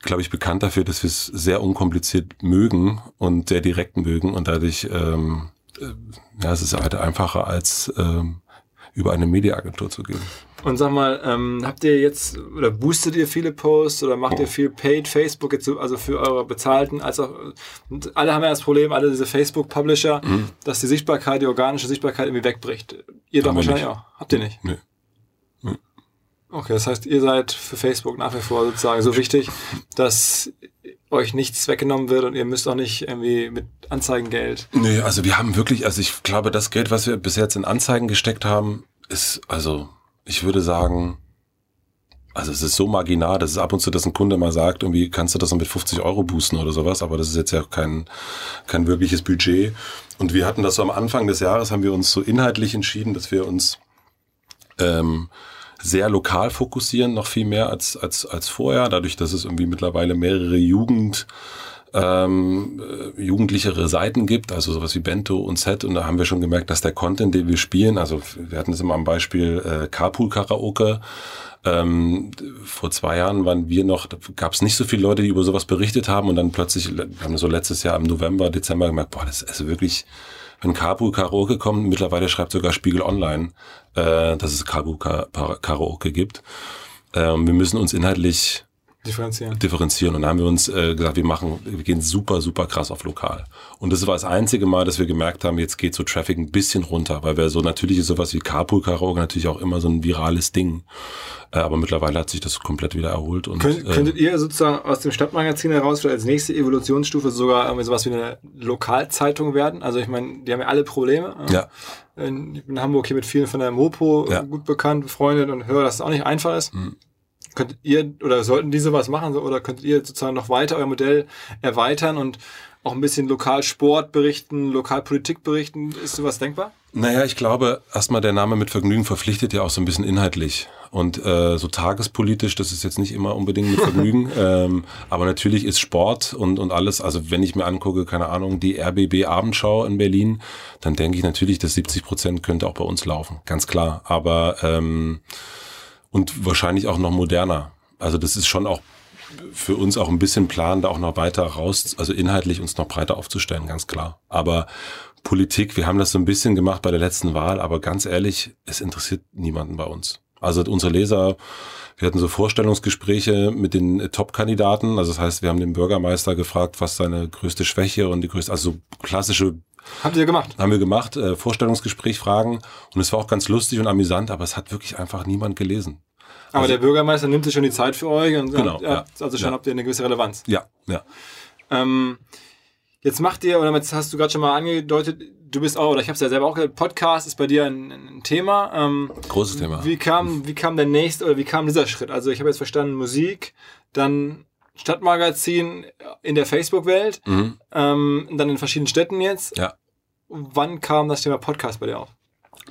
glaube ich, bekannt dafür, dass wir es sehr unkompliziert mögen und sehr direkt mögen und dadurch, ähm, äh, ja, es ist halt einfacher als ähm, über eine Mediaagentur zu gehen. Und sag mal, ähm, habt ihr jetzt oder boostet ihr viele Posts oder macht ihr viel Paid Facebook jetzt so, also für eure bezahlten, als auch alle haben ja das Problem, alle diese Facebook Publisher, dass die Sichtbarkeit, die organische Sichtbarkeit irgendwie wegbricht. Ihr doch Haben wahrscheinlich nicht. auch. Habt ihr nicht? Nee. Okay, das heißt, ihr seid für Facebook nach wie vor sozusagen so wichtig, dass euch nichts weggenommen wird und ihr müsst auch nicht irgendwie mit Anzeigengeld. Nee, also wir haben wirklich, also ich glaube, das Geld, was wir bis jetzt in Anzeigen gesteckt haben, ist, also ich würde sagen, also es ist so marginal, dass es ab und zu, dass ein Kunde mal sagt, irgendwie kannst du das mit 50 Euro boosten oder sowas, aber das ist jetzt ja kein, kein wirkliches Budget. Und wir hatten das so am Anfang des Jahres, haben wir uns so inhaltlich entschieden, dass wir uns ähm, sehr lokal fokussieren, noch viel mehr als, als, als vorher, dadurch, dass es irgendwie mittlerweile mehrere Jugend, ähm, äh, jugendlichere Seiten gibt, also sowas wie Bento und Set. Und da haben wir schon gemerkt, dass der Content, den wir spielen, also wir hatten es immer am Beispiel äh, Carpool Karaoke. Ähm, vor zwei Jahren waren wir noch, gab es nicht so viele Leute, die über sowas berichtet haben und dann plötzlich, wir haben so letztes Jahr im November, Dezember gemerkt, boah, das ist also wirklich, wenn Carpool Karaoke kommt, mittlerweile schreibt sogar Spiegel Online, äh, dass es Carpool Karaoke gibt. Ähm, wir müssen uns inhaltlich Differenzieren. differenzieren. Und da haben wir uns äh, gesagt, wir machen, wir gehen super, super krass auf lokal. Und das war das einzige Mal, dass wir gemerkt haben, jetzt geht so Traffic ein bisschen runter, weil wir so natürlich ist sowas wie Carpool Karaoke natürlich auch immer so ein virales Ding. Äh, aber mittlerweile hat sich das komplett wieder erholt. Und, Könnt, äh, könntet ihr sozusagen aus dem Stadtmagazin heraus als nächste Evolutionsstufe sogar irgendwie sowas wie eine Lokalzeitung werden? Also ich meine, die haben ja alle Probleme. ja, In- Ich bin in Hamburg hier mit vielen von der Mopo Ja. gut bekannt, befreundet und höre, dass es auch nicht einfach ist. Könntet ihr oder sollten die sowas machen oder könntet ihr sozusagen noch weiter euer Modell erweitern und auch ein bisschen lokal Sport berichten, lokal Politik berichten? Ist sowas denkbar? Naja, ich glaube, erstmal der Name mit Vergnügen verpflichtet ja auch so ein bisschen inhaltlich. Und äh, so tagespolitisch, das ist jetzt nicht immer unbedingt mit Vergnügen. ähm, aber natürlich ist Sport und, und alles, also wenn ich mir angucke, keine Ahnung, die RBB Abendschau in Berlin, dann denke ich natürlich, dass 70 Prozent könnte auch bei uns laufen. Ganz klar. Aber ähm, und wahrscheinlich auch noch moderner. Also das ist schon auch für uns auch ein bisschen Plan, da auch noch weiter raus, also inhaltlich uns noch breiter aufzustellen, ganz klar. Aber Politik, wir haben das so ein bisschen gemacht bei der letzten Wahl, aber ganz ehrlich, es interessiert niemanden bei uns. Also unsere Leser, wir hatten so Vorstellungsgespräche mit den Top-Kandidaten. Also das heißt, wir haben den Bürgermeister gefragt, was seine größte Schwäche und die größte, also so klassische Habt ihr gemacht? haben wir gemacht, äh, Vorstellungsgespräch, Fragen. Und es war auch ganz lustig und amüsant, aber es hat wirklich einfach niemand gelesen. Aber der Bürgermeister nimmt sich schon die Zeit für euch und Also Genau, sagt, ja, also schon ja. habt ihr eine gewisse Relevanz. Ja, ja. Ähm, jetzt macht ihr, oder jetzt hast du gerade schon mal angedeutet, du bist auch, oder ich habe es ja selber auch gesagt, Podcast ist bei dir ein, ein Thema. Ähm, Großes Thema. wie kam, wie kam der nächste oder wie kam dieser Schritt? Also ich habe jetzt verstanden, Musik, dann Stadtmagazin in der Facebook-Welt, Mhm. ähm, dann in verschiedenen Städten jetzt. Ja. Wann kam das Thema Podcast bei dir auf?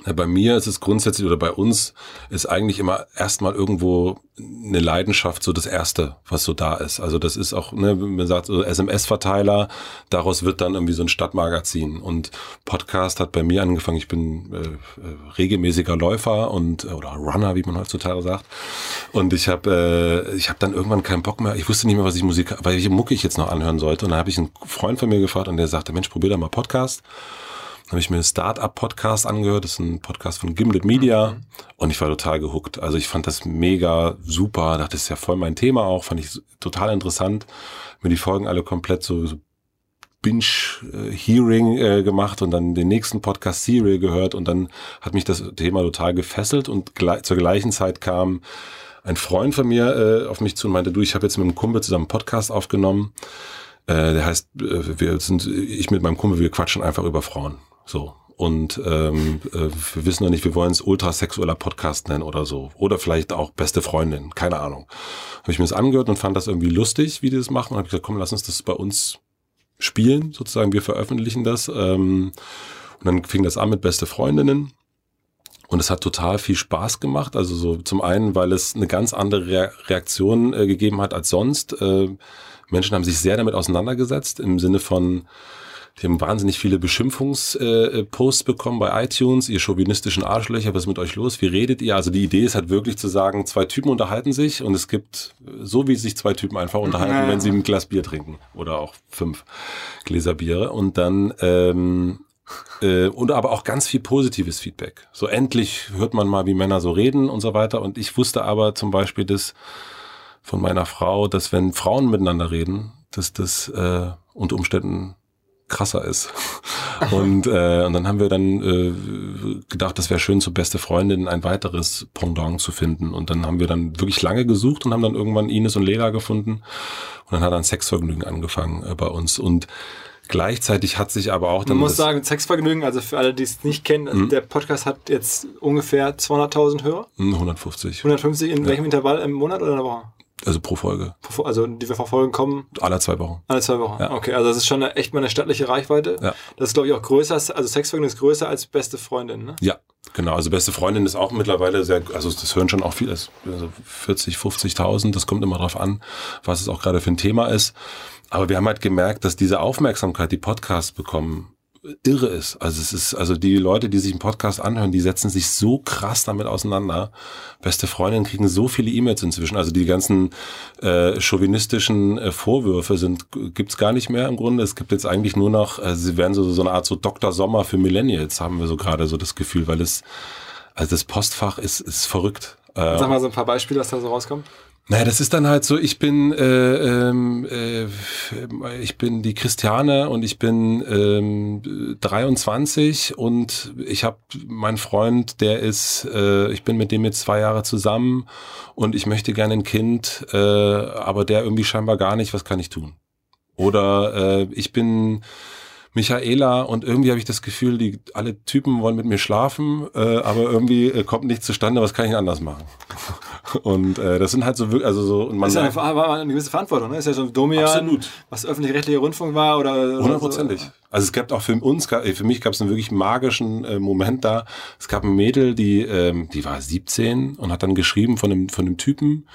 Ja, Bei mir ist es grundsätzlich oder bei uns ist eigentlich immer erstmal irgendwo eine Leidenschaft so das Erste, was so da ist. Also das ist auch, ne, man sagt so SMS-Verteiler, daraus wird dann irgendwie so ein Stadtmagazin. Und Podcast hat bei mir angefangen, ich bin äh, äh, regelmäßiger Läufer und äh, oder Runner, wie man heutzutage sagt. Und ich habe äh, ich habe dann irgendwann keinen Bock mehr. Ich wusste nicht mehr, was ich Musik, welche Mucke ich jetzt noch anhören sollte. Und dann habe ich einen Freund von mir gefragt und der sagte, Mensch, probier doch mal Podcast. Dann habe ich mir einen Start-up-Podcast angehört. Das ist ein Podcast von Gimlet Media. Und ich war total gehuckt. Also ich fand das mega super. Dachte, das ist ja voll mein Thema auch. Fand ich total interessant. Mir die Folgen alle komplett so, so Binge-Hearing äh, gemacht und dann den nächsten Podcast Serial gehört. Und dann hat mich das Thema total gefesselt. Und gleich, zur gleichen Zeit kam ein Freund von mir äh, auf mich zu und meinte, du, ich habe jetzt mit einem Kumpel zusammen einen Podcast aufgenommen. Äh, der heißt, äh, wir sind, ich mit meinem Kumpel, wir quatschen einfach über Frauen. So. Und ähm, äh, wir wissen noch nicht, wir wollen es ultrasexueller Podcast nennen oder so. Oder vielleicht auch beste Freundin, keine Ahnung. Habe ich mir das angehört und fand das irgendwie lustig, wie die das machen. Und habe gesagt, komm, lass uns das bei uns spielen, sozusagen. Wir veröffentlichen das. Ähm, und dann fing das an mit beste Freundinnen. Und es hat total viel Spaß gemacht. Also so zum einen, weil es eine ganz andere Rea- Reaktion äh, gegeben hat als sonst. Äh, Menschen haben sich sehr damit auseinandergesetzt im Sinne von, die haben wahnsinnig viele Beschimpfungsposts äh, Posts bekommen bei iTunes, ihr chauvinistischen Arschlöcher, was ist mit euch los? Wie redet ihr? Also die Idee ist halt wirklich zu sagen, zwei Typen unterhalten sich und es gibt, äh, so wie sich zwei Typen einfach unterhalten, Ja. wenn sie ein Glas Bier trinken oder auch fünf Gläser Biere und dann ähm, äh, und aber auch ganz viel positives Feedback. So endlich hört man mal, wie Männer so reden und so weiter. Und ich wusste aber zum Beispiel das von meiner Frau, dass wenn Frauen miteinander reden, dass das äh, unter Umständen krasser ist. Und, äh, und dann haben wir dann äh, gedacht, das wäre schön, zur beste Freundin ein weiteres Pendant zu finden. Und dann haben wir dann wirklich lange gesucht und haben dann irgendwann Ines und Lela gefunden. Und dann hat ein Sexvergnügen angefangen äh, bei uns. Und gleichzeitig hat sich aber auch dann Man muss sagen, Sexvergnügen, also für alle, die es nicht kennen, der Podcast hat jetzt ungefähr 200.000 Hörer. Hm, 150, 150 in welchem Intervall im Monat oder in der Woche? Also pro Folge, Also die wir verfolgen, kommen alle zwei Wochen. alle zwei Wochen. Ja. Okay, also das ist schon eine, echt mal eine stattliche Reichweite. Ja. Das ist, glaube ich, auch größer, also Sexvergnügen ist größer als beste Freundin, ne? Ja, genau. Also beste Freundin ist auch mittlerweile sehr, also das hören schon auch viele, also 40, 50.000, das kommt immer drauf an, was es auch gerade für ein Thema ist. Aber wir haben halt gemerkt, dass diese Aufmerksamkeit, die Podcasts bekommen, irre ist. Also es ist, also die Leute, die sich einen Podcast anhören, die setzen sich so krass damit auseinander. Beste Freundinnen kriegen so viele E-Mails inzwischen. Also die ganzen äh, chauvinistischen äh, Vorwürfe sind gibt's gar nicht mehr im Grunde. Es gibt jetzt eigentlich nur noch, äh, sie werden so, so eine Art so Dr. Sommer für Millennials, haben wir so gerade so das Gefühl, weil es, also das Postfach ist, ist verrückt. Sag mal so ein paar Beispiele, was da so rauskommt. Naja, das ist dann halt so, ich bin, äh, ähm, äh, ich bin die Christiane und ich bin ähm, 23 und ich habe meinen Freund, der ist, äh, ich bin mit dem jetzt zwei Jahre zusammen und ich möchte gerne ein Kind, äh, aber der irgendwie scheinbar gar nicht, was kann ich tun? Oder äh, ich bin Michaela und irgendwie habe ich das Gefühl, die alle Typen wollen mit mir schlafen, äh, aber irgendwie äh, kommt nichts zustande, was kann ich anders machen? Und äh, das sind halt so wirklich, also so und man Das ist ja eine, eine gewisse Verantwortung, ne? Ist ja so ein Domian, Absolut. was öffentlich-rechtlicher Rundfunk war oder. Hundertprozentig. Also es gab auch für uns, äh, für mich gab es einen wirklich magischen äh, Moment da. Es gab ein Mädel, die, ähm, die war 17 und hat dann geschrieben von dem, von dem Typen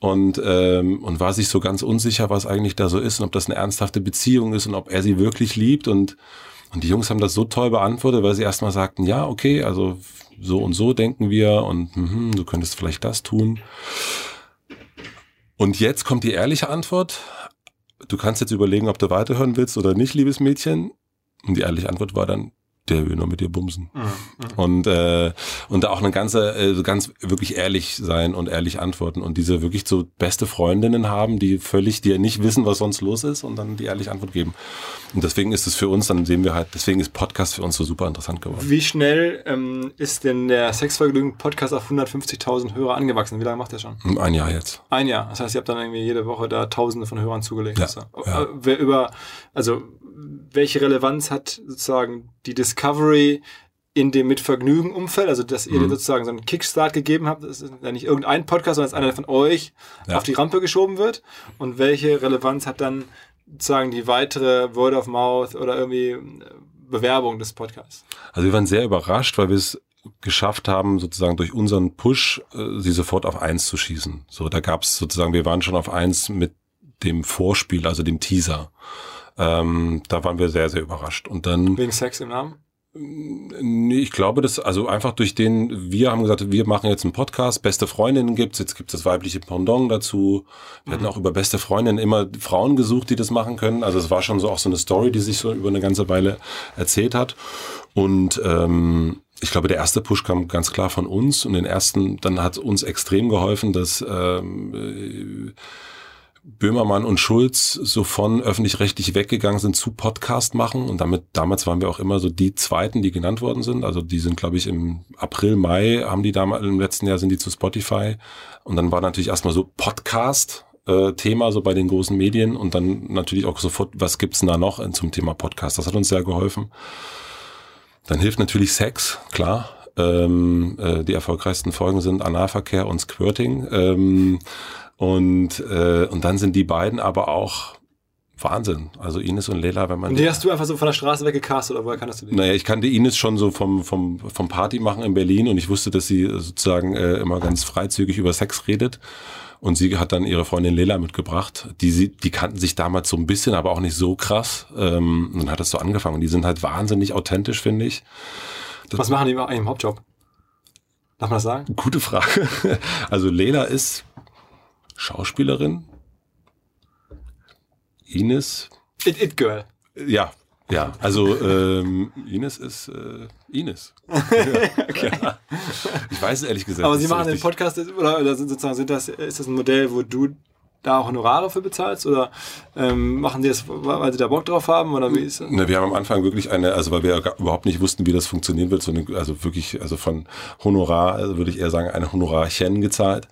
und, ähm, und war sich so ganz unsicher, was eigentlich da so ist und ob das eine ernsthafte Beziehung ist und ob er sie wirklich liebt und und die Jungs haben das so toll beantwortet, weil sie erstmal sagten, ja, okay, also so und so denken wir und mhm, du könntest vielleicht das tun. Und jetzt kommt die ehrliche Antwort. Du kannst jetzt überlegen, ob du weiterhören willst oder nicht, liebes Mädchen. Und die ehrliche Antwort war dann, der will nur mit dir bumsen. Mhm. Und, äh, und da auch eine ganze, äh, ganz wirklich ehrlich sein und ehrlich antworten und diese wirklich so beste Freundinnen haben, die völlig, ja nicht wissen, was sonst los ist und dann die ehrliche Antwort geben. Und deswegen ist es für uns, dann sehen wir halt, deswegen ist Podcast für uns so super interessant geworden. Wie schnell ähm, ist denn der Sexvergnügen-Podcast auf 150.000 Hörer angewachsen? Wie lange macht der schon? Ein Jahr jetzt. Ein Jahr. Das heißt, ihr habt dann irgendwie jede Woche da Tausende von Hörern zugelegt. Ja, Also, ja. wer über, also welche Relevanz hat sozusagen die Discovery in dem Mitvergnügen-Umfeld, also dass ihr Mhm. sozusagen so einen Kickstart gegeben habt, das ist ja nicht irgendein Podcast, sondern dass einer von euch Ja. auf die Rampe geschoben wird und welche Relevanz hat dann sozusagen die weitere Word of Mouth oder irgendwie äh, Bewerbung des Podcasts? Also wir waren sehr überrascht, weil wir es geschafft haben, sozusagen durch unseren Push äh, sie sofort auf eins zu schießen. So, da gab es sozusagen, wir waren schon auf eins mit dem Vorspiel, also dem Teaser. Ähm, da waren wir sehr, sehr überrascht. Und dann Wegen Sex im Namen? Nee, ich glaube, das, also einfach durch den, wir haben gesagt, wir machen jetzt einen Podcast, beste Freundinnen gibt's, jetzt gibt es das weibliche Pendant dazu. Wir hatten auch über beste Freundinnen immer Frauen gesucht, die das machen können. Also es war schon so auch so eine Story, die sich so über eine ganze Weile erzählt hat. Und ähm, ich glaube, der erste Push kam ganz klar von uns und den ersten, dann hat uns extrem geholfen, dass ähm, äh, Böhmermann und Schulz so von öffentlich-rechtlich weggegangen sind zu Podcast machen und damit damals waren wir auch immer so die zweiten, die genannt worden sind. Also die sind, glaube ich, im April, Mai haben die damals im letzten Jahr sind die zu Spotify und dann war natürlich erstmal so Podcast. äh, Thema so bei den großen Medien und dann natürlich auch sofort, was gibt's denn da noch zum Thema Podcast? Das hat uns sehr geholfen. Dann hilft natürlich Sex, klar. Ähm, äh, die erfolgreichsten Folgen sind Analverkehr und Squirting. Ähm, und, äh, und dann sind die beiden aber auch Wahnsinn. Also Ines und Leila, wenn man. Und die hast du einfach so von der Straße weggecastet oder woher kannst du die? Naja, ich kannte Ines schon so vom, vom, vom Party machen in Berlin und ich wusste, dass sie sozusagen äh, immer ganz freizügig über Sex redet. Und sie hat dann ihre Freundin Lela mitgebracht. Die, sie, die kannten sich damals so ein bisschen, aber auch nicht so krass. Ähm, und dann hat das so angefangen. Und die sind halt wahnsinnig authentisch, finde ich. Was machen die eigentlich im Hauptjob? Darf man das sagen? Gute Frage. Also Lela ist Schauspielerin. Ines, It, it Girl. ja, ja. Also ähm, Ines ist äh, Ines. Ja. Ich weiß es ehrlich gesagt. Aber sie so machen den. Podcast, oder, oder sind sozusagen, sind das, ist das ein Modell, wo du da auch Honorare für bezahlst? Oder ähm, machen die das, weil sie da Bock drauf haben? Oder wie ist das? Ne, wir haben am Anfang wirklich eine, also weil wir überhaupt nicht wussten, wie das funktionieren wird, so eine, also wirklich, also von Honorar, also würde ich eher sagen, eine Honorarchen gezahlt.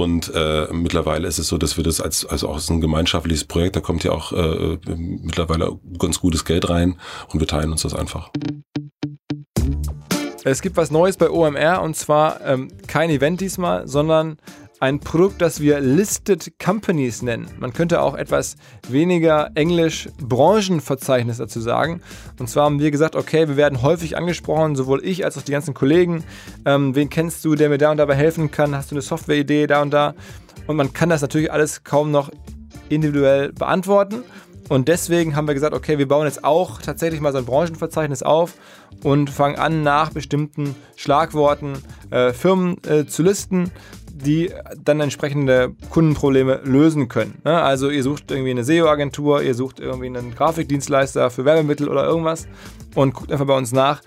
Und äh, mittlerweile ist es so, dass wir das als, also auch ein gemeinschaftliches Projekt, da kommt ja auch äh, mittlerweile ganz gutes Geld rein und wir teilen uns das einfach. Es gibt was Neues bei OMR und zwar ähm, kein Event diesmal, sondern ein Produkt, das wir Listed Companies nennen. Man könnte auch etwas weniger Englisch Branchenverzeichnis dazu sagen. Und zwar haben wir gesagt, okay, wir werden häufig angesprochen, sowohl ich als auch die ganzen Kollegen. Ähm, wen kennst du, der mir da und dabei helfen kann? Hast du eine Softwareidee da und da? Und man kann das natürlich alles kaum noch individuell beantworten. Und deswegen haben wir gesagt, okay, wir bauen jetzt auch tatsächlich mal so ein Branchenverzeichnis auf und fangen an, nach bestimmten Schlagworten äh, Firmen äh, zu listen, die dann entsprechende Kundenprobleme lösen können. Ne? Also ihr sucht irgendwie eine SEO-Agentur, ihr sucht irgendwie einen Grafikdienstleister für Werbemittel oder irgendwas und guckt einfach bei uns nach.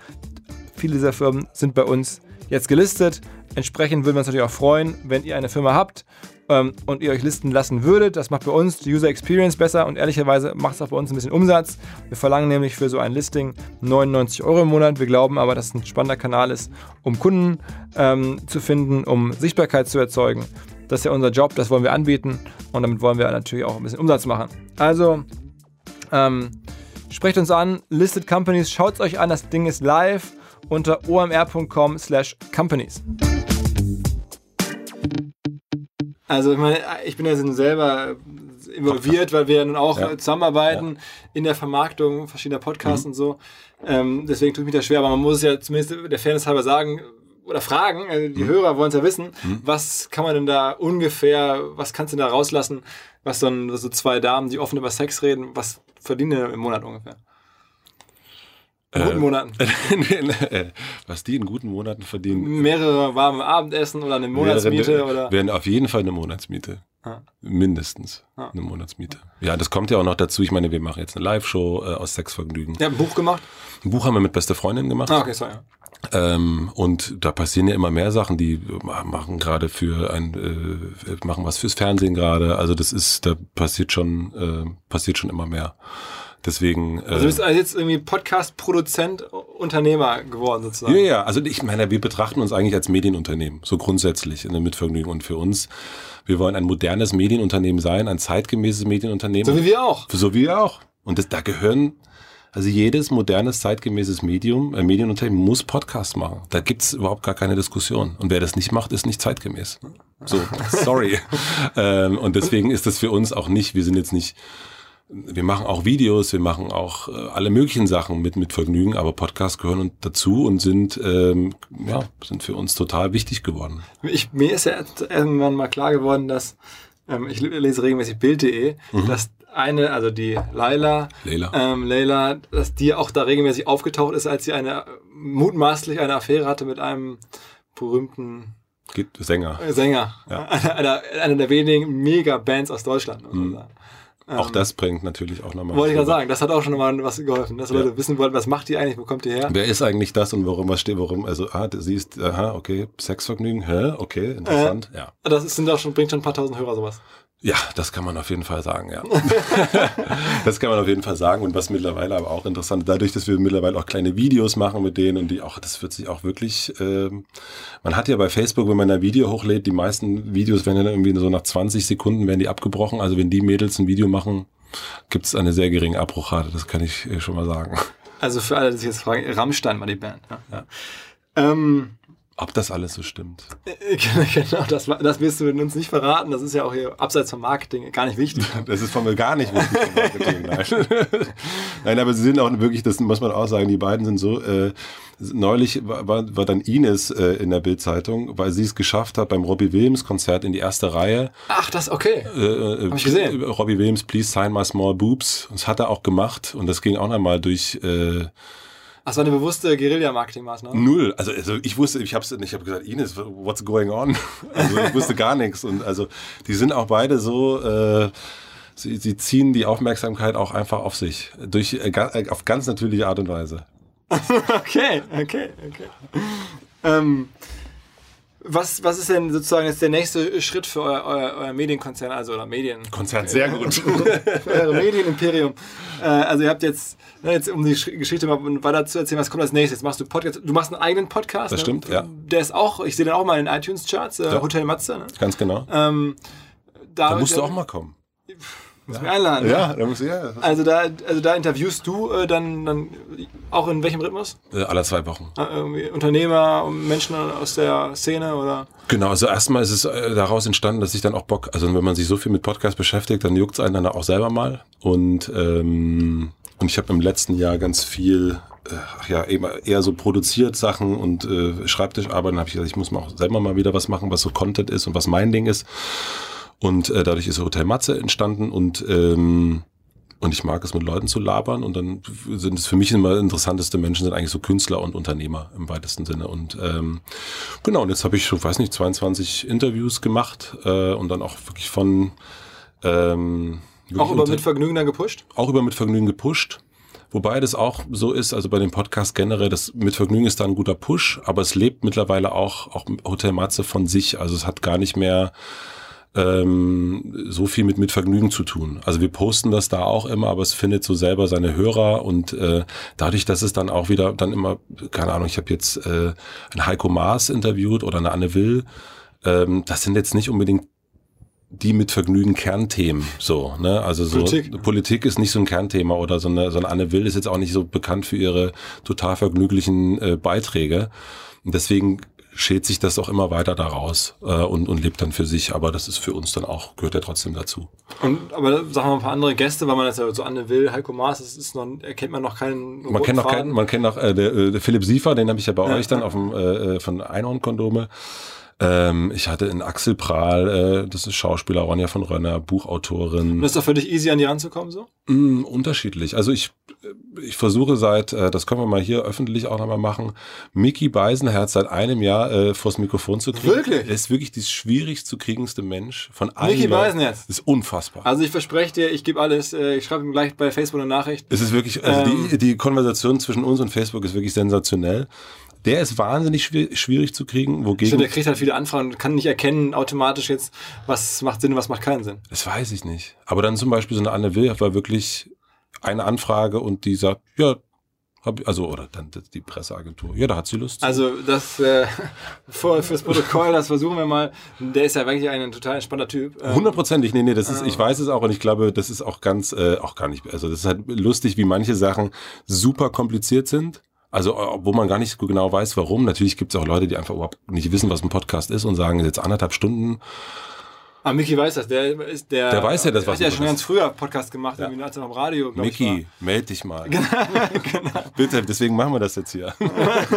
Viele dieser Firmen sind bei uns jetzt gelistet. Entsprechend würden wir uns natürlich auch freuen, wenn ihr eine Firma habt ähm, und ihr euch listen lassen würdet. Das macht bei uns die User Experience besser und ehrlicherweise macht es auch bei uns ein bisschen Umsatz. Wir verlangen nämlich für so ein Listing 99 Euro im Monat. Wir glauben aber, dass es ein spannender Kanal ist, um Kunden ähm, zu finden, um Sichtbarkeit zu erzeugen. Das ist ja unser Job, das wollen wir anbieten und damit wollen wir natürlich auch ein bisschen Umsatz machen. Also, ähm, sprecht uns an, Listed Companies, schaut es euch an, das Ding ist live unter omr.com slash companies. Also ich meine, ich bin ja selber involviert, weil wir ja nun auch Ja. zusammenarbeiten in der Vermarktung verschiedener Podcasts und so. Ähm, deswegen tut mich das schwer, aber man muss es ja zumindest der Fairness halber sagen oder fragen, also die Hörer wollen es ja wissen, was kann man denn da ungefähr, was kannst du denn da rauslassen, was so, ein, so zwei Damen, die offen über Sex reden, was verdienen die im Monat ungefähr? In guten Äh, Monaten. Was die in guten Monaten verdienen, Mehrere warme Abendessen oder eine Monatsmiete wäre, oder. wären auf jeden Fall eine Monatsmiete. Ah. Mindestens Ah. eine Monatsmiete. Ja, das kommt ja auch noch dazu. Ich meine, wir machen jetzt eine Live-Show äh, aus Sexvergnügen. Ja, ein Buch gemacht? Ein Buch haben wir mit beste Freundin gemacht. Ah, okay, sorry. Ähm, und da passieren ja immer mehr Sachen, die machen gerade für ein, äh, machen was fürs Fernsehen gerade. Also das ist, da passiert schon, äh, passiert schon immer mehr. Deswegen. Also du bist also jetzt irgendwie Podcast-Produzent, Unternehmer geworden sozusagen. ja, ja, also ich meine, wir betrachten uns eigentlich als Medienunternehmen, so grundsätzlich in der Mitvergnügen. Und für uns, wir wollen ein modernes Medienunternehmen sein, ein zeitgemäßes Medienunternehmen. So wie wir auch. So wie wir auch. Und das, da gehören Also jedes modernes, zeitgemäßes Medium, äh, Medienunternehmen muss Podcast machen. Da gibt's überhaupt gar keine Diskussion. Und wer das nicht macht, ist nicht zeitgemäß. So, sorry. ähm, und deswegen ist das für uns auch nicht, wir sind jetzt nicht wir machen auch Videos, wir machen auch äh, alle möglichen Sachen mit mit Vergnügen, aber Podcasts gehören dazu und sind ähm, ja sind für uns total wichtig geworden. Ich, mir ist ja irgendwann mal klar geworden, dass ähm, ich lese regelmäßig Bild.de, mhm. dass eine, also die Laila, Leila. Ähm, Leila, dass die auch da regelmäßig aufgetaucht ist, als sie eine mutmaßlich eine Affäre hatte mit einem berühmten Sänger. Sänger. Ja. Einer, einer, einer der wenigen Mega-Bands aus Deutschland. Mhm. Auch ähm, das bringt natürlich auch nochmal. Wollte ich gerade sagen, das hat auch schon mal was geholfen, dass ja. Leute wissen wollen, was macht die eigentlich, wo kommt die her? Wer ist eigentlich das und warum was steht, warum, also, ah, sie ist, aha, okay, Sexvergnügen, hä, okay, interessant, äh, ja. Das ist, sind auch schon, bringt schon ein paar tausend Hörer sowas. Ja, das kann man auf jeden Fall sagen, ja. das kann man auf jeden Fall sagen. Und was mittlerweile aber auch interessant, dadurch, dass wir mittlerweile auch kleine Videos machen mit denen und die auch, das wird sich auch wirklich, äh, man hat ja bei Facebook, wenn man ein Video hochlädt, die meisten Videos werden dann irgendwie so nach 20 Sekunden werden die abgebrochen. Also wenn die Mädels ein Video machen, gibt es eine sehr geringe Abbruchrate, das kann ich äh, schon mal sagen. Also für alle, die sich jetzt fragen, Rammstein war die Band. Ja. ja. Ähm, ob das alles so stimmt. Äh, genau, das, das wirst du uns nicht verraten. Das ist ja auch hier abseits vom Marketing gar nicht wichtig. Das ist von mir gar nicht wichtig vom Marketing. Nein. Nein, aber sie sind auch wirklich, das muss man auch sagen, die beiden sind so. Äh, neulich war, war dann Ines äh, in der Bildzeitung, weil sie es geschafft hat beim Robbie Williams Konzert in die erste Reihe. Ach, das okay. Äh, äh Hab ich gesehen. Robbie Williams, Please Sign My Small Boobs. Das hat er auch gemacht und das ging auch nochmal durch. Äh, Ach, so eine bewusste Guerilla-Marketing-Maßnahme? Null. Also, also ich wusste, ich habe ich hab gesagt, Ines, what's going on? Also ich wusste gar nichts. Und also die sind auch beide so, äh, sie, sie ziehen die Aufmerksamkeit auch einfach auf sich. Durch, äh, äh auf ganz natürliche Art und Weise. okay, okay, okay. Ähm, was, was ist denn sozusagen jetzt der nächste Schritt für euer, euer, euer Medienkonzern, also oder Medien? Konzern, sehr gut. euer Medienimperium. Äh, also ihr habt jetzt, ne, jetzt um die Geschichte mal weiter zu erzählen, was kommt als nächstes? Machst du Podcast? Du machst einen eigenen Podcast. Das ne? stimmt, ja. Der ist auch, ich sehe den auch mal in iTunes-Charts, äh, ja. Hotel Matze. Ne? Ganz genau. Ähm, da, da musst du auch mal kommen. Muss ja. mich einladen. Ja, da muss ich, ja. Also da, also da interviewst du äh, dann, dann auch in welchem Rhythmus? Äh, alle zwei Wochen. Äh, Unternehmer, Menschen aus der Szene oder? Genau, also erstmal ist es äh, daraus entstanden, dass ich dann auch Bock, also wenn man sich so viel mit Podcast beschäftigt, dann juckt es einen dann auch selber mal. Und, ähm, und ich habe im letzten Jahr ganz viel äh, ja, eben eher so produziert Sachen und äh, Schreibtischarbeit. Dann habe ich gesagt, ich muss mal auch selber mal wieder was machen, was so Content ist und was mein Ding ist. Und äh, dadurch ist Hotel Matze entstanden und ähm, und ich mag es, mit Leuten zu labern. Und dann sind es für mich immer interessanteste Menschen, sind eigentlich so Künstler und Unternehmer im weitesten Sinne. Und ähm, genau, und jetzt habe ich schon, weiß nicht, 22 Interviews gemacht äh, und dann auch wirklich von ähm, Auch über mit Vergnügen dann gepusht? Auch über mit Vergnügen gepusht. Wobei das auch so ist, also bei dem Podcast generell, das mit Vergnügen ist da ein guter Push, aber es lebt mittlerweile auch, auch Hotel Matze von sich. Also es hat gar nicht mehr ähm, so viel mit, mit Vergnügen zu tun. Also wir posten das da auch immer, aber es findet so selber seine Hörer und äh, dadurch, dass es dann auch wieder dann immer, keine Ahnung, ich habe jetzt äh, ein Heiko Maas interviewt oder eine Anne Will, ähm, das sind jetzt nicht unbedingt die mit Vergnügen Kernthemen. So, ne? Also so Politik. Politik ist nicht so ein Kernthema oder so eine, so eine Anne Will ist jetzt auch nicht so bekannt für ihre total vergnüglichen äh, Beiträge. Und deswegen schält sich das auch immer weiter daraus äh, und, und lebt dann für sich. Aber das ist für uns dann auch, gehört ja trotzdem dazu. Und, aber sagen wir mal ein paar andere Gäste, weil man das ja so Anne Will, Heiko Maas, das ist noch, erkennt man noch keinen. Man kennt noch keinen, man kennt noch äh, der, äh, der Philipp Siefer, den habe ich ja bei ja. euch dann auf dem äh, äh von Einhornkondome. Ähm, ich hatte in Axel Prahl, äh, das ist Schauspieler Ronja von Rönner, Buchautorin. Und ist das für dich easy an die ranzukommen so? Mm, unterschiedlich. Also ich, ich versuche seit, äh, das können wir mal hier öffentlich auch nochmal machen, Mickey Beisenherz seit einem Jahr äh, vors Mikrofon zu kriegen. Wirklich? Er ist wirklich das schwierig zu kriegendste Mensch von allen. Mickey Beisenherz? Das ist unfassbar. Also ich verspreche dir, ich gebe alles, äh, ich schreibe ihm gleich bei Facebook eine Nachricht. Es ist wirklich, also ähm, die, die Konversation zwischen uns und Facebook ist wirklich sensationell. Der ist wahnsinnig schwierig zu kriegen. Wogegen Stimmt, der kriegt halt viele Anfragen und kann nicht erkennen automatisch jetzt, was macht Sinn und was macht keinen Sinn. Das weiß ich nicht. Aber dann zum Beispiel so eine Anne Will war wirklich eine Anfrage und die sagt, ja, also, oder dann die Presseagentur. Ja, da hat sie Lust. Also, das äh, für, fürs Protokoll, das versuchen wir mal. Der ist ja wirklich ein total entspannter Typ. Ähm, Hundertprozentig, nee, nee, das ist, ich weiß es auch und ich glaube, das ist auch ganz, äh, auch gar nicht, also das ist halt lustig, wie manche Sachen super kompliziert sind. Also, wo man gar nicht so genau weiß, warum. Natürlich gibt es auch Leute, die einfach überhaupt nicht wissen, was ein Podcast ist und sagen jetzt anderthalb Stunden Ah, Mickey weiß das. Der ist der. Der weiß ja das, was. Der hat ja schon ganz früher Podcast gemacht, ja. irgendwie als er am Radio. Mickey, meld dich mal. genau, genau. Bitte, deswegen machen wir das jetzt hier.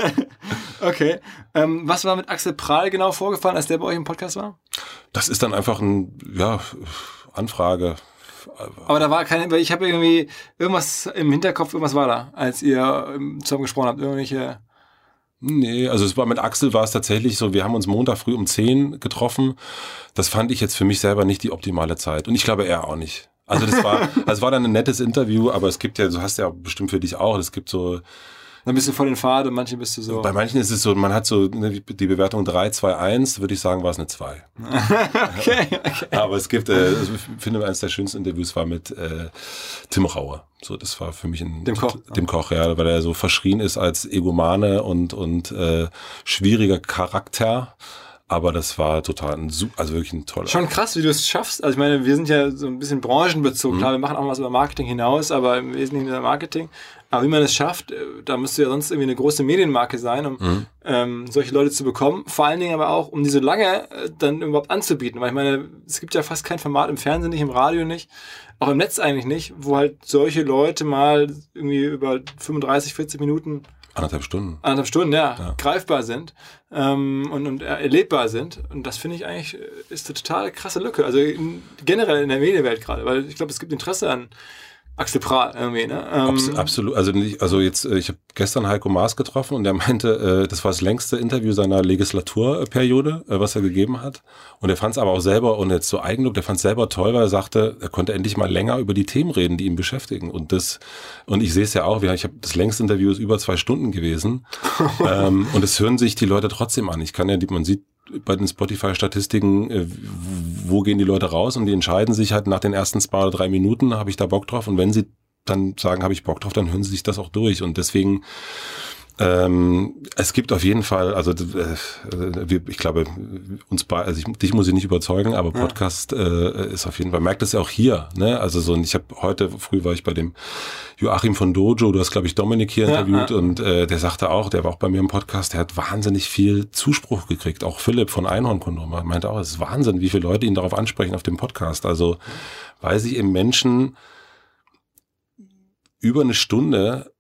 okay. Ähm, was war mit Axel Prahl genau vorgefallen, als der bei euch im Podcast war? Das ist dann einfach ein, ja, Anfrage. Aber da war keine, weil ich habe irgendwie irgendwas im Hinterkopf, irgendwas war da, als ihr ähm, zusammen gesprochen habt, irgendwelche Nee, also es war mit Axel war es tatsächlich so, wir haben uns Montag früh um 10 getroffen. Das fand ich jetzt für mich selber nicht die optimale Zeit. Und ich glaube er auch nicht. Also das war, das war dann ein nettes Interview, aber es gibt ja, du hast ja bestimmt für dich auch, es gibt so, dann bist du voll in Fahrt und manche bist du so. Bei manchen ist es so, man hat so ne, die Bewertung 3, 2, 1, würde ich sagen, war es eine 2. okay, okay. Aber es gibt, äh, also ich finde, eines der schönsten Interviews war mit äh, Tim Rauer. So, das war für mich ein dem Koch, dem Koch, ja, weil er so verschrien ist als Egomane und und äh, schwieriger Charakter. Aber das war total ein, also wirklich ein toller. Schon krass, wie du es schaffst. Also ich meine, wir sind ja so ein bisschen branchenbezogen. Mhm. Klar, wir machen auch was über Marketing hinaus, aber im Wesentlichen über Marketing. Aber wie man es schafft, äh, da müsste ja sonst irgendwie eine große Medienmarke sein, um mhm. ähm, solche Leute zu bekommen. Vor allen Dingen aber auch, um diese lange äh, dann überhaupt anzubieten. Weil ich meine, es gibt ja fast kein Format im Fernsehen nicht, im Radio nicht, auch im Netz eigentlich nicht, wo halt solche Leute mal irgendwie über 35, 40 Minuten Anderthalb Stunden. Anderthalb Stunden, ja, ja. greifbar sind ähm, und, und erlebbar sind. Und das finde ich eigentlich äh, ist eine total krasse Lücke. Also in, generell in der Medienwelt gerade, weil ich glaube, es gibt Interesse an Axel Prahl irgendwie, ne? Ähm, Absolut, also nicht, also jetzt, äh, ich habe gestern Heiko Maas getroffen und der meinte, äh, das war das längste Interview seiner Legislaturperiode, äh, was er gegeben hat. Und er fand es aber auch selber, und jetzt so Eigenlob, der fand es selber toll, weil er sagte, er konnte endlich mal länger über die Themen reden, die ihn beschäftigen. Und das, und ich sehe es ja auch, ich habe das längste Interview ist über zwei Stunden gewesen. ähm, und es hören sich die Leute trotzdem an. Ich kann ja, man sieht bei den Spotify-Statistiken, äh, wo gehen die Leute raus? Und die entscheiden sich halt nach den ersten zwei oder drei Minuten, habe ich da Bock drauf? Und wenn sie dann sagen, habe ich Bock drauf, dann hören sie sich das auch durch. Und deswegen ähm, es gibt auf jeden Fall, also äh, ich glaube, uns bei, also ich, dich muss ich nicht überzeugen, aber Podcast äh, ist auf jeden Fall, merkt es ja auch hier, ne? Also so, und ich habe heute früh war ich bei dem Joachim von Dojo, du hast, glaube ich, Dominik hier ja, interviewt ja. und äh, der sagte auch, der war auch bei mir im Podcast, der hat wahnsinnig viel Zuspruch gekriegt. Auch Philipp von Einhornkondom meinte auch, es ist Wahnsinn, wie viele Leute ihn darauf ansprechen auf dem Podcast. Also weil sich im Menschen über eine Stunde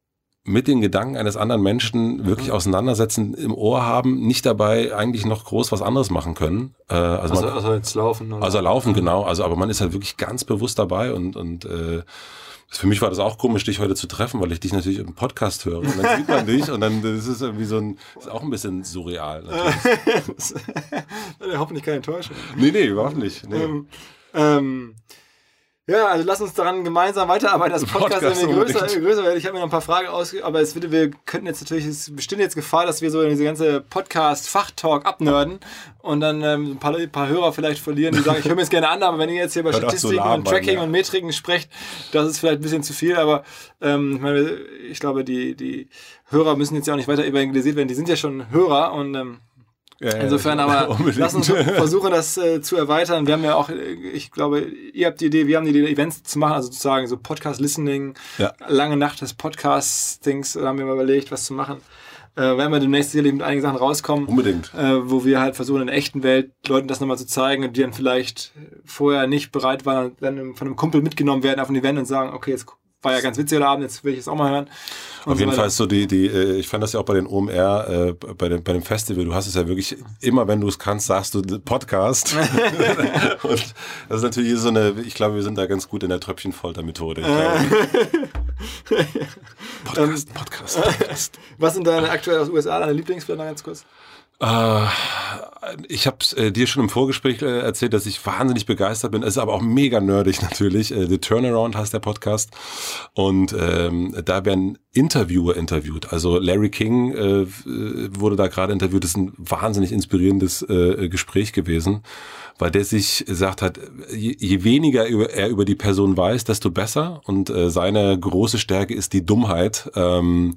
mit den Gedanken eines anderen Menschen wirklich auseinandersetzen, im Ohr haben, nicht dabei eigentlich noch groß was anderes machen können. Äh, also, also, man, also jetzt laufen. Oder? Also laufen, genau. Also aber man ist halt wirklich ganz bewusst dabei und, und äh, für mich war das auch komisch, dich heute zu treffen, weil ich dich natürlich im Podcast höre. Und dann sieht man dich und dann das ist irgendwie so ein, ist auch ein bisschen surreal. Natürlich. Hoffentlich keine Enttäuschung. Nee, nee, überhaupt nicht. Nee. Ähm, ähm, ja, also lass uns daran gemeinsam weiterarbeiten, dass Podcast, Podcast irgendwie größer, größer wird. Ich habe mir noch ein paar Fragen ausge... Aber es wird, wir könnten jetzt natürlich, es besteht jetzt Gefahr, dass wir so diese ganze Podcast-Fachtalk abnörden und dann ähm, ein, paar, ein paar Hörer vielleicht verlieren, die sagen, ich höre mir das gerne an, aber wenn ihr jetzt hier über Statistiken so und Tracking ja. und Metriken sprecht, das ist vielleicht ein bisschen zu viel, aber ähm, ich, meine, ich glaube, die, die Hörer müssen jetzt ja auch nicht weiter evangelisiert werden, die sind ja schon Hörer und ähm, ja, Insofern aber unbedingt. lass uns versuchen, das äh, zu erweitern. Wir haben ja auch, äh, ich glaube, ihr habt die Idee, wir haben die Idee, Events zu machen, also sozusagen so Podcast-Listening, ja. lange Nacht des Podcast-Dings, da haben wir mal überlegt, was zu machen. Äh, werden wir demnächst sicherlich mit einigen Sachen rauskommen. Unbedingt. Äh, wo wir halt versuchen, in der echten Welt Leuten das nochmal zu zeigen, die dann vielleicht vorher nicht bereit waren, dann von einem Kumpel mitgenommen werden auf ein Event und sagen, okay, jetzt war ja ganz witziger Abend, jetzt will ich es auch mal hören. Und Auf jeden so Fall ist so die, die, äh, ich fand das ja auch bei den OMR, äh, bei, dem, bei dem Festival, du hast es ja wirklich, immer wenn du es kannst, sagst du Podcast. und das ist natürlich so eine, ich glaube, wir sind da ganz gut in der Tröpfchenfolter-Methode. Podcast, Podcast, Podcast. Was sind deine aktuell aus USA, deine Lieblingsbilder ganz kurz? Äh, ich habe äh, dir schon im Vorgespräch äh, erzählt, dass ich wahnsinnig begeistert bin. Es ist aber auch mega nerdig natürlich. Äh, The Turnaround heißt der Podcast. Und ähm, da werden Interviewer interviewt. Also Larry King äh, wurde da gerade interviewt. Das ist ein wahnsinnig inspirierendes äh, Gespräch gewesen, weil der sich sagt hat, je, je weniger er über die Person weiß, desto besser. Und äh, seine große Stärke ist die Dummheit. Ähm,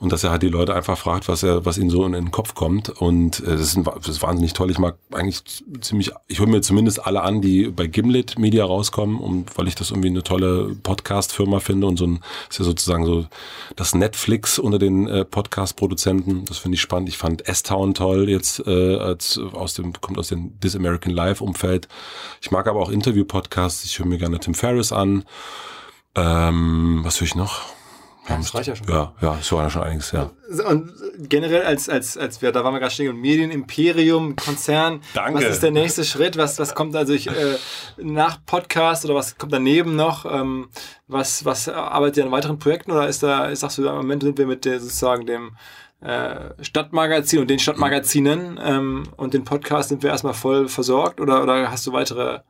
und dass er halt die Leute einfach fragt, was er, was ihnen so in den Kopf kommt. Und äh, das, ist ein, das ist wahnsinnig toll. Ich mag eigentlich ziemlich, ich höre mir zumindest alle an, die bei Gimlet Media rauskommen, und weil ich das irgendwie eine tolle Podcast-Firma finde und so ein, ist ja sozusagen so das Netflix unter den äh, Podcast-Produzenten. Das finde ich spannend. Ich fand S-Town toll jetzt äh, als aus dem kommt aus dem This American Life Umfeld. Ich mag aber auch Interview-Podcasts. Ich höre mir gerne Tim Ferriss an. Ähm, was höre ich noch? Reicht ja schon. Ja, ja, das war ja schon einiges, ja. Und generell als, als, als wir, da waren wir gerade stehen, Medienimperium, Konzern. Danke. Was ist der nächste Schritt? Was, was kommt also ich, äh, nach Podcast oder was kommt daneben noch? Ähm, was, was arbeitet ihr an weiteren Projekten oder ist da, sagst du, im Moment sind wir mit der sozusagen dem äh, Stadtmagazin und den Stadtmagazinen ähm, und den Podcast sind wir erstmal voll versorgt oder, oder hast du weitere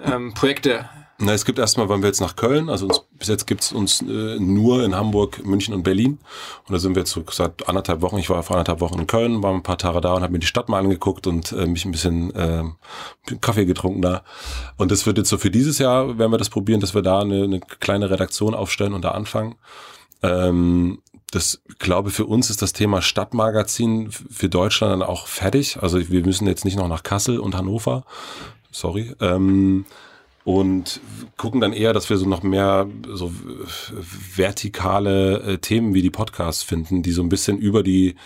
ähm, Projekte? Na, es gibt erstmal, wollen wir jetzt nach Köln, also uns, bis jetzt gibt's uns äh, nur in Hamburg, München und Berlin. Und da sind wir jetzt so seit anderthalb Wochen, ich war vor anderthalb Wochen in Köln, war ein paar Tage da und habe mir die Stadt mal angeguckt und äh, mich ein bisschen äh, Kaffee getrunken da. Und das wird jetzt so für dieses Jahr, werden wir das probieren, dass wir da eine, eine kleine Redaktion aufstellen und da anfangen. Ähm, das glaube für uns ist das Thema Stadtmagazin für Deutschland dann auch fertig. Also wir müssen jetzt nicht noch nach Kassel und Hannover. Sorry. Ähm, und gucken dann eher, dass wir so noch mehr so vertikale äh, Themen wie die Podcasts finden, die so ein bisschen über die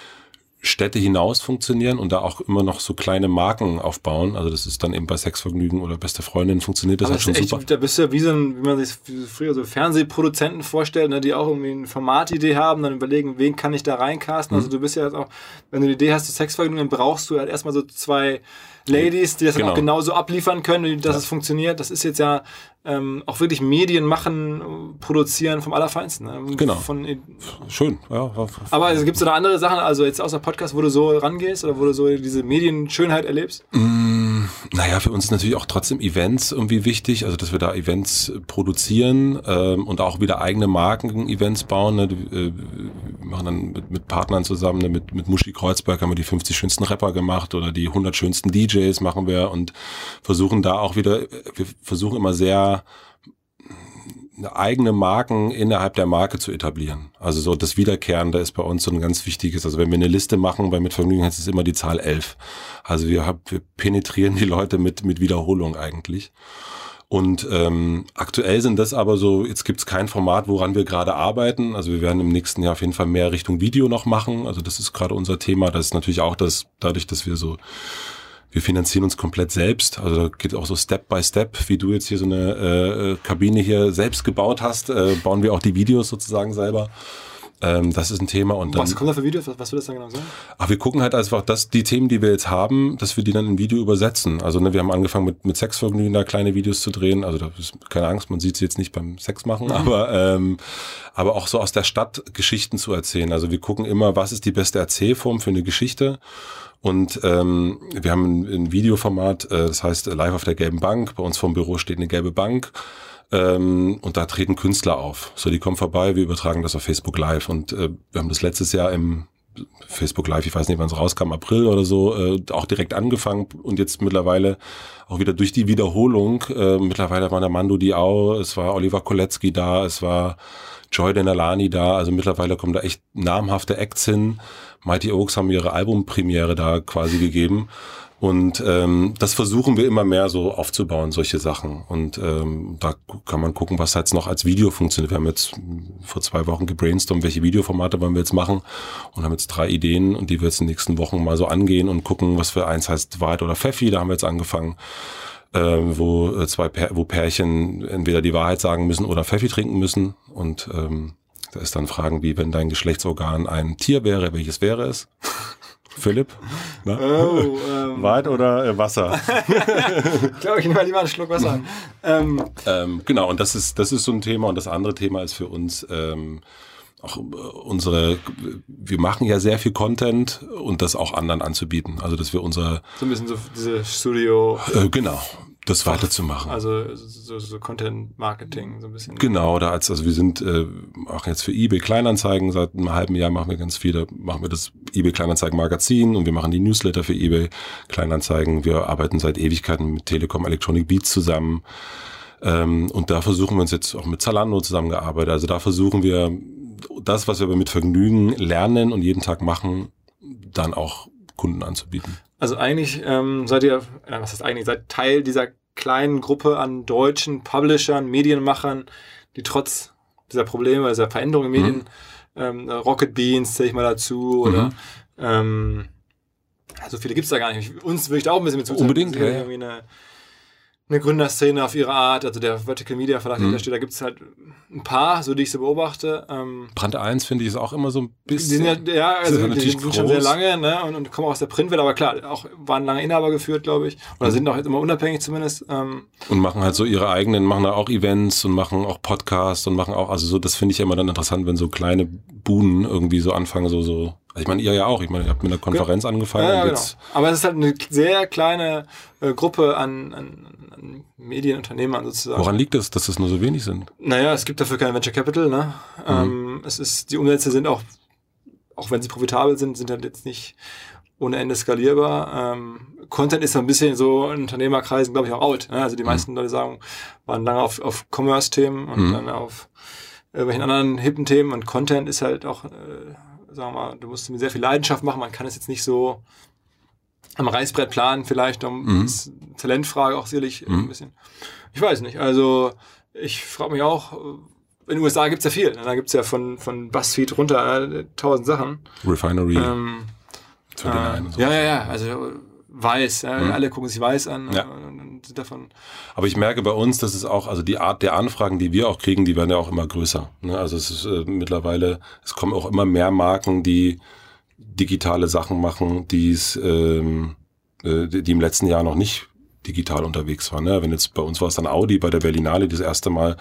Städte hinaus funktionieren und da auch immer noch so kleine Marken aufbauen. Also das ist dann eben bei Sexvergnügen oder beste Freundin funktioniert das Aber halt schon echt, super. Da bist du ja wie so ein, wie man sich früher so Fernsehproduzenten vorstellt, ne, die auch irgendwie eine Formatidee haben, dann überlegen, wen kann ich da reincasten. Mhm. Also du bist ja jetzt auch, wenn du eine Idee hast zu Sexvergnügen, dann brauchst du halt erstmal so zwei Ladies, die das Genau. auch genauso abliefern können, dass Ja. es funktioniert. Das ist jetzt ja ähm, auch wirklich Medien machen, produzieren vom Allerfeinsten. Ne? Genau. Von, Schön, ja. ja. aber also, gibt es da andere Sachen, also jetzt außer Podcast, wo du so rangehst oder wo du so diese Medienschönheit erlebst? Mm, naja, für uns ist natürlich auch trotzdem Events irgendwie wichtig, also dass wir da Events produzieren ähm, und auch wieder eigene Marken-Events bauen. Ne? Äh, Wir machen dann mit, mit Partnern zusammen, ne? mit, mit Muschi Kreuzberg haben wir die 50 schönsten Rapper gemacht oder die 100 schönsten DJs machen wir und versuchen da auch wieder, wir versuchen immer sehr eigene Marken innerhalb der Marke zu etablieren. Also so das Wiederkehrende ist bei uns so ein ganz wichtiges. Also wenn wir eine Liste machen, bei Mitvergnügen heißt es immer die Zahl 11. Also wir, hab, wir penetrieren die Leute mit, mit Wiederholung eigentlich. Und ähm, aktuell sind das aber so, jetzt gibt's kein Format, woran wir gerade arbeiten. Also wir werden im nächsten Jahr auf jeden Fall mehr Richtung Video noch machen. Also das ist gerade unser Thema. Das ist natürlich auch das, dadurch, dass wir so wir finanzieren uns komplett selbst. Also geht auch so Step by Step, wie du jetzt hier so eine äh, Kabine hier selbst gebaut hast, äh, bauen wir auch die Videos sozusagen selber. Ähm, das ist ein Thema. Und dann, Was kommt da für Videos? Was, was will das dann genau sagen? aber wir gucken halt einfach, dass die Themen, die wir jetzt haben, dass wir die dann in Video übersetzen. Also ne, wir haben angefangen mit, mit Sexvergnügen da kleine Videos zu drehen. Also da ist keine Angst, man sieht sie jetzt nicht beim Sex machen, aber ähm, aber auch so aus der Stadt Geschichten zu erzählen. Also wir gucken immer, was ist die beste Erzählform für eine Geschichte. Und ähm, wir haben ein, Videoformat, äh, das heißt Live auf der gelben Bank. Bei uns vorm Büro steht eine gelbe Bank. Ähm, und da treten Künstler auf. So, die kommen vorbei, wir übertragen das auf Facebook Live. Und äh, wir haben das letztes Jahr im Facebook Live, ich weiß nicht, wann es rauskam, April oder so, äh, auch direkt angefangen und jetzt mittlerweile auch wieder durch die Wiederholung. Äh, mittlerweile war der Mando Diao, es war Oliver Kolecki da, es war Joy Denalani da, also mittlerweile kommen da echt namhafte Acts hin. Mighty Oaks haben ihre Albumpremiere da quasi gegeben. Und ähm, das versuchen wir immer mehr so aufzubauen, solche Sachen. Und ähm, da kann man gucken, was jetzt noch als Video funktioniert. Wir haben jetzt vor zwei Wochen gebrainstormt, welche Videoformate wollen wir jetzt machen und haben jetzt drei Ideen und die wir jetzt in den nächsten Wochen mal so angehen und gucken, was für eins heißt Wahrheit oder Pfeffi. Da haben wir jetzt angefangen, äh, wo äh, zwei Pär wo Pärchen entweder die Wahrheit sagen müssen oder Pfeffi trinken müssen. Und ähm, da ist dann Fragen wie, wenn dein Geschlechtsorgan ein Tier wäre, welches wäre es? Philipp? Na? Oh, ähm, Wahrheit oder äh, Wasser? ich glaube, ich nehme mal lieber einen Schluck Wasser. ähm, ähm, genau, und das ist, das ist so ein Thema. Und das andere Thema ist für uns ähm, auch äh, unsere, wir machen ja sehr viel Content und das auch anderen anzubieten. Also dass wir unsere So ein bisschen so diese Studio, äh, genau das weiterzumachen. also so, so Content Marketing, so ein bisschen. Genau, da als, also wir sind äh, auch jetzt für eBay Kleinanzeigen, seit einem halben Jahr machen wir ganz viele, machen wir das eBay Kleinanzeigen Magazin und wir machen die Newsletter für eBay Kleinanzeigen. Wir arbeiten seit Ewigkeiten mit Telekom Electronic Beats zusammen. Ähm, und da versuchen wir uns jetzt auch mit Zalando zusammengearbeitet. Also da versuchen wir das, was wir aber mit Vergnügen lernen und jeden Tag machen, dann auch Kunden anzubieten. Also eigentlich ähm, seid ihr, äh, was heißt eigentlich, seid Teil dieser kleinen Gruppe an deutschen Publishern, Medienmachern, die trotz dieser Probleme, dieser Veränderungen im Medien, ähm, Rocket Beans zähle ich mal dazu oder Mhm. ähm, so viele gibt's da gar nicht. Uns würde ich da auch ein bisschen mit. Unbedingt, ja. Irgendwie eine, eine Gründerszene auf ihre Art, also der Vertical Media Verlag, der Mhm. da steht, da gibt's halt ein paar, so die ich so beobachte. Ähm, Brand 1 finde ich ist auch immer so ein die bisschen. sind ja, ja also sind die sind schon sehr groß. lange ne, und, und kommen auch aus der Printwelt, aber klar, auch waren lange Inhaber geführt, glaube ich. Mhm. Oder sind auch jetzt immer unabhängig zumindest. Ähm, und machen halt so ihre eigenen, machen da auch Events und machen auch Podcasts und machen auch, also so, das finde ich ja immer dann interessant, wenn so kleine Buden irgendwie so anfangen, so, so, also ich meine, ihr ja auch, ich meine, ihr habt mit einer Konferenz angefangen ja, und genau. jetzt, Aber es ist halt eine sehr kleine äh, Gruppe an, an Medienunternehmern sozusagen. woran liegt das, dass es nur so wenig sind? Naja, es gibt dafür kein Venture Capital, ne? Ähm, es ist, die Umsätze sind auch, auch wenn sie profitabel sind, sind halt jetzt nicht ohne Ende skalierbar. Ähm, Content ist so ein bisschen so in Unternehmerkreisen, glaube ich, auch out. Ne? Also die meisten Leute sagen, waren lange auf, auf Commerce-Themen und Mhm. dann auf irgendwelchen anderen hippen Themen und Content ist halt auch, äh, sagen wir mal, du musst mit sehr viel Leidenschaft machen. Man kann es jetzt nicht so am Reißbrett planen, vielleicht um Mhm. Talentfrage auch sicherlich Mhm. ein bisschen. Ich weiß nicht. Also ich frage mich auch, äh, in den USA gibt's ja viel. ne? Da gibt's ja von, von BuzzFeed runter äh, tausend Sachen. Refinery, Ähm, äh, so. ja, ja, ja. Also äh, weiß. Ja, Mhm. Alle gucken sich weiß an Ja. äh, und, und sind davon. Aber ich merke bei uns, dass es auch, also die Art der Anfragen, die wir auch kriegen, die werden ja auch immer größer. Ne? Also es ist äh, mittlerweile, es kommen auch immer mehr Marken, die digitale Sachen machen, die es, ähm, äh, die im letzten Jahr noch nicht digital unterwegs waren. Ne? Wenn jetzt bei uns war es dann Audi bei der Berlinale, die das erste Mal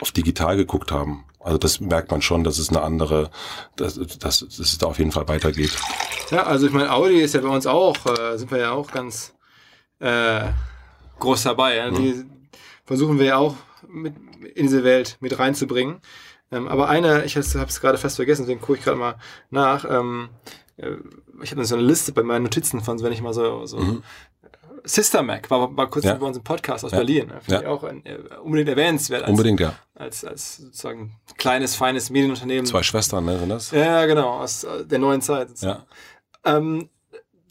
auf digital geguckt haben. Also das merkt man schon, dass es eine andere, dass, dass, dass es da auf jeden Fall weitergeht. Ja, also ich meine, Audi ist ja bei uns auch, äh, sind wir ja auch ganz äh, groß dabei. Ja? Die versuchen wir ja auch mit in diese Welt mit reinzubringen. Ähm, aber eine, ich habe es gerade fast vergessen, deswegen gucke ich gerade mal nach. Ähm, äh, ich habe so eine Liste bei meinen Notizen von, wenn ich mal so, so Sister Mac war, war kurz Ja. bei uns im Podcast aus Ja. Berlin. Ne? Finde Ja. ich auch ein, äh, unbedingt erwähnenswert als, Unbedingt, ja. als, als sozusagen kleines, feines Medienunternehmen. Zwei Schwestern, ne, sind das? Ja, genau, aus äh, der neuen Zeit. Ja. Ähm,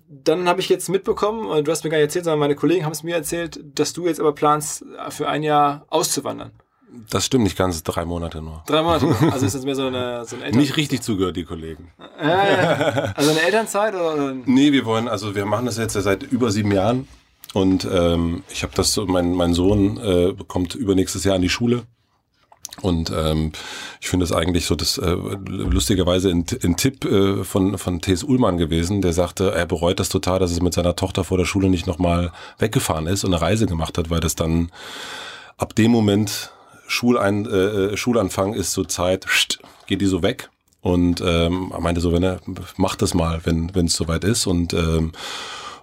dann habe ich jetzt mitbekommen, du hast mir gar nicht erzählt, sondern meine Kollegen haben es mir erzählt, dass du jetzt aber planst, für ein Jahr auszuwandern. Das stimmt nicht ganz, drei Monate nur. Drei Monate. Also ist das mehr so eine, so eine Eltern Nicht richtig zugehört, die Kollegen. Also eine Elternzeit oder? Nee, wir wollen, also wir machen das jetzt ja seit über sieben Jahren. Und ähm, ich habe das so, mein, mein Sohn äh, kommt übernächstes Jahr an die Schule. Und ähm, ich finde es eigentlich so, das äh, lustigerweise ein, ein Tipp äh, von, von T.S. Ullmann gewesen, der sagte, er bereut das total, dass es mit seiner Tochter vor der Schule nicht nochmal weggefahren ist und eine Reise gemacht hat, weil das dann ab dem Moment Schulein, äh, Schulanfang ist so Zeit, pst, geht die so weg. Und ähm, meinte so, wenn er macht das mal, wenn wenn es soweit ist. Und ähm,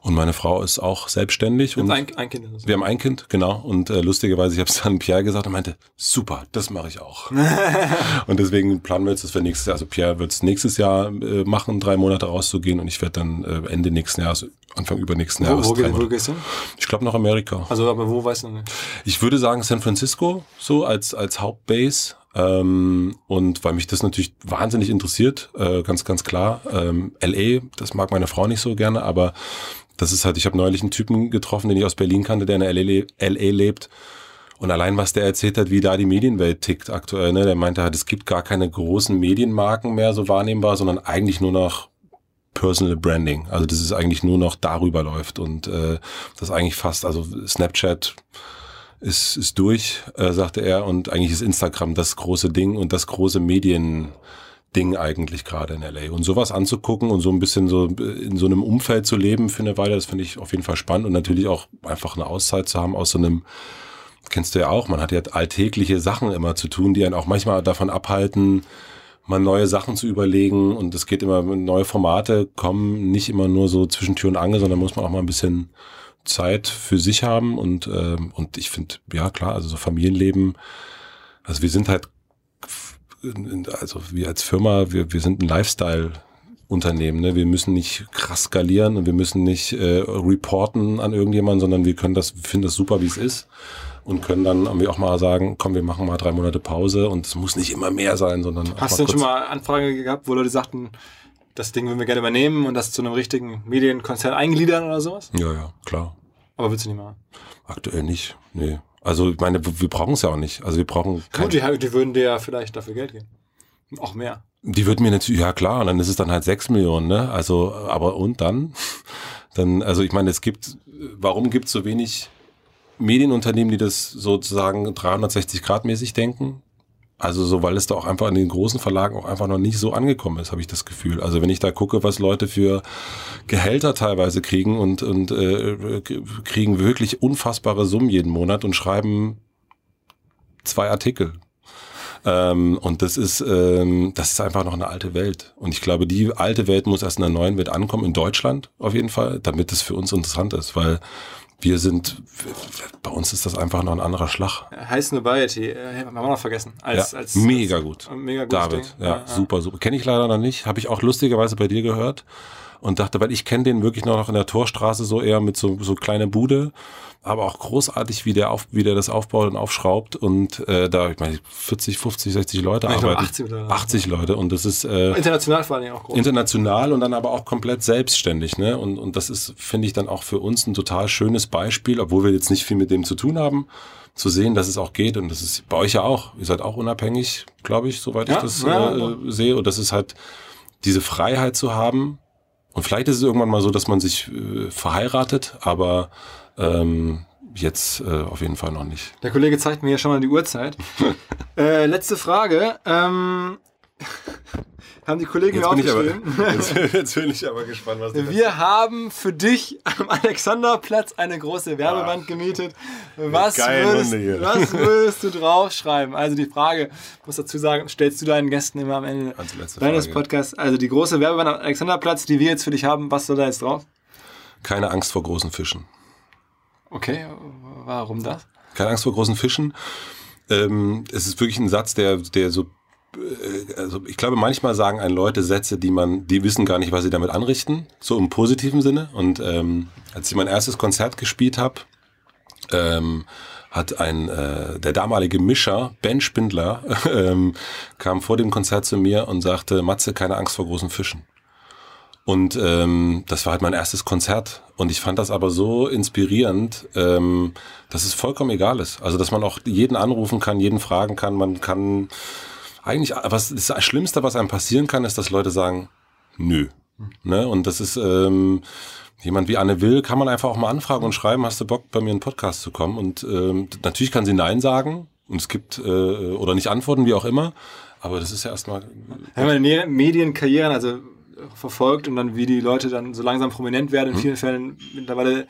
und meine Frau ist auch selbstständig. Und Ein, ein Kind. es. wir haben ein Kind, genau. Und äh, lustigerweise, ich habe es dann Pierre gesagt und meinte, super, das mache ich auch. und deswegen planen wir jetzt, dass wir nächstes Jahr, also Pierre wird es nächstes Jahr äh, machen, drei Monate rauszugehen und ich werde dann äh, Ende nächsten Jahres, Anfang übernächsten Jahres. Wo, wo, wo gehst du? ich glaube nach Amerika. Also, aber wo weißt du nicht? Ich würde sagen San Francisco so als als Hauptbase ähm, und weil mich das natürlich wahnsinnig interessiert, äh, ganz ganz klar. Ähm, LA, das mag meine Frau nicht so gerne, aber das ist halt. Ich habe neulich einen Typen getroffen, den ich aus Berlin kannte, der in LA, LA lebt. Und allein was der erzählt hat, wie da die Medienwelt tickt aktuell, ne? der meinte halt, es gibt gar keine großen Medienmarken mehr so wahrnehmbar, sondern eigentlich nur noch Personal Branding. Also das ist eigentlich nur noch darüber läuft und äh, das eigentlich fast, also Snapchat ist, ist durch, äh, sagte er, und eigentlich ist Instagram das große Ding und das große Medien. Ding eigentlich gerade in LA. Und sowas anzugucken und so ein bisschen so in so einem Umfeld zu leben für eine Weile, das finde ich auf jeden Fall spannend. Und natürlich auch einfach eine Auszeit zu haben aus so einem, kennst du ja auch, man hat ja alltägliche Sachen immer zu tun, die einen auch manchmal davon abhalten, mal neue Sachen zu überlegen. Und es geht immer, neue Formate kommen nicht immer nur so zwischen Tür und Angel, sondern muss man auch mal ein bisschen Zeit für sich haben. Und, äh, und ich finde, ja klar, also so Familienleben, also wir sind halt, also wir als Firma, wir, wir sind ein Lifestyle Unternehmen. Ne? Wir müssen nicht krass skalieren und wir müssen nicht äh, reporten an irgendjemanden, sondern wir können das, finden das super, wie es ist und können dann irgendwie auch mal sagen, komm, wir machen mal drei Monate Pause und es muss nicht immer mehr sein, sondern. Hast du denn schon mal Anfragen gehabt, wo Leute sagten, das Ding würden wir gerne übernehmen und das zu einem richtigen Medienkonzern eingliedern oder sowas? Ja, ja, klar. Aber willst du nicht machen? Aktuell nicht, nee. Also ich meine, wir brauchen es ja auch nicht. Also wir brauchen kein Gut, die, die würden dir ja vielleicht dafür Geld geben. Auch mehr. Die würden mir natürlich, ja klar, und dann ist es dann halt sechs Millionen, ne? Also, aber und dann? Dann, also ich meine, es gibt, warum gibt es so wenig Medienunternehmen, die das sozusagen 360 Grad mäßig denken? Also so, weil es da auch einfach in den großen Verlagen auch einfach noch nicht so angekommen ist, habe ich das Gefühl. Also wenn ich da gucke, was Leute für Gehälter teilweise kriegen und, und äh, kriegen wirklich unfassbare Summen jeden Monat und schreiben zwei Artikel. Ähm, und das ist, ähm, das ist einfach noch eine alte Welt. Und ich glaube, die alte Welt muss erst in der neuen Welt ankommen, in Deutschland auf jeden Fall, damit es für uns interessant ist, weil wir sind, bei uns ist das einfach noch ein anderer Schlag. Heißt Nobiety, äh, haben wir noch vergessen. Als, ja, als, mega als, gut. Mega gut. David, ja, ja, super, super. Kenne ich leider noch nicht, habe ich auch lustigerweise bei dir gehört und dachte, weil ich kenne den wirklich noch in der Torstraße so eher mit so, so kleine Bude aber auch großartig, wie der, auf, wie der das aufbaut und aufschraubt. Und äh, da, ich meine, 40, 50, 60 Leute ich arbeiten. 80, oder 80 Leute. Und das ist äh, international vor allem auch groß. International und dann aber auch komplett selbstständig. Ne? Und, und das ist, finde ich, dann auch für uns ein total schönes Beispiel, obwohl wir jetzt nicht viel mit dem zu tun haben, zu sehen, dass es auch geht. Und das ist bei euch ja auch. Ihr seid auch unabhängig, glaube ich, soweit ja, ich das ja, äh, sehe. Und das ist halt diese Freiheit zu haben. Und vielleicht ist es irgendwann mal so, dass man sich äh, verheiratet, aber ähm, jetzt äh, auf jeden Fall noch nicht. Der Kollege zeigt mir ja schon mal die Uhrzeit. äh, letzte Frage. Ähm, haben die Kollegen jetzt mir aufgeschrieben. Aber, jetzt, jetzt, bin ich aber gespannt, was du Wir haben für dich am Alexanderplatz eine große Werbewand gemietet. Was würdest, was würdest, du draufschreiben? Also die Frage, muss dazu sagen, stellst du deinen Gästen immer am Ende deines Podcasts. Also die große Werbewand am Alexanderplatz, die wir jetzt für dich haben, was soll da jetzt drauf? Keine Angst vor großen Fischen. Okay, warum das? Keine Angst vor großen Fischen. Ähm, es ist wirklich ein Satz, der, der so also ich glaube, manchmal sagen ein Leute Sätze, die man, die wissen gar nicht, was sie damit anrichten, so im positiven Sinne. Und ähm, als ich mein erstes Konzert gespielt habe, ähm, hat ein äh, der damalige Mischer Ben Spindler ähm, kam vor dem Konzert zu mir und sagte: Matze, keine Angst vor großen Fischen. Und ähm, das war halt mein erstes Konzert. Und ich fand das aber so inspirierend, ähm, dass es vollkommen egal ist. Also, dass man auch jeden anrufen kann, jeden fragen kann. Man kann eigentlich, was das Schlimmste, was einem passieren kann, ist, dass Leute sagen, nö. Ne? Und das ist ähm, jemand wie Anne Will, kann man einfach auch mal anfragen und schreiben, hast du Bock, bei mir in einen Podcast zu kommen? Und ähm, natürlich kann sie Nein sagen. Und es gibt, äh, oder nicht antworten, wie auch immer. Aber das ist ja erstmal. Wenn man Medienkarrieren, also verfolgt und dann wie die Leute dann so langsam prominent werden. In mhm. vielen Fällen mittlerweile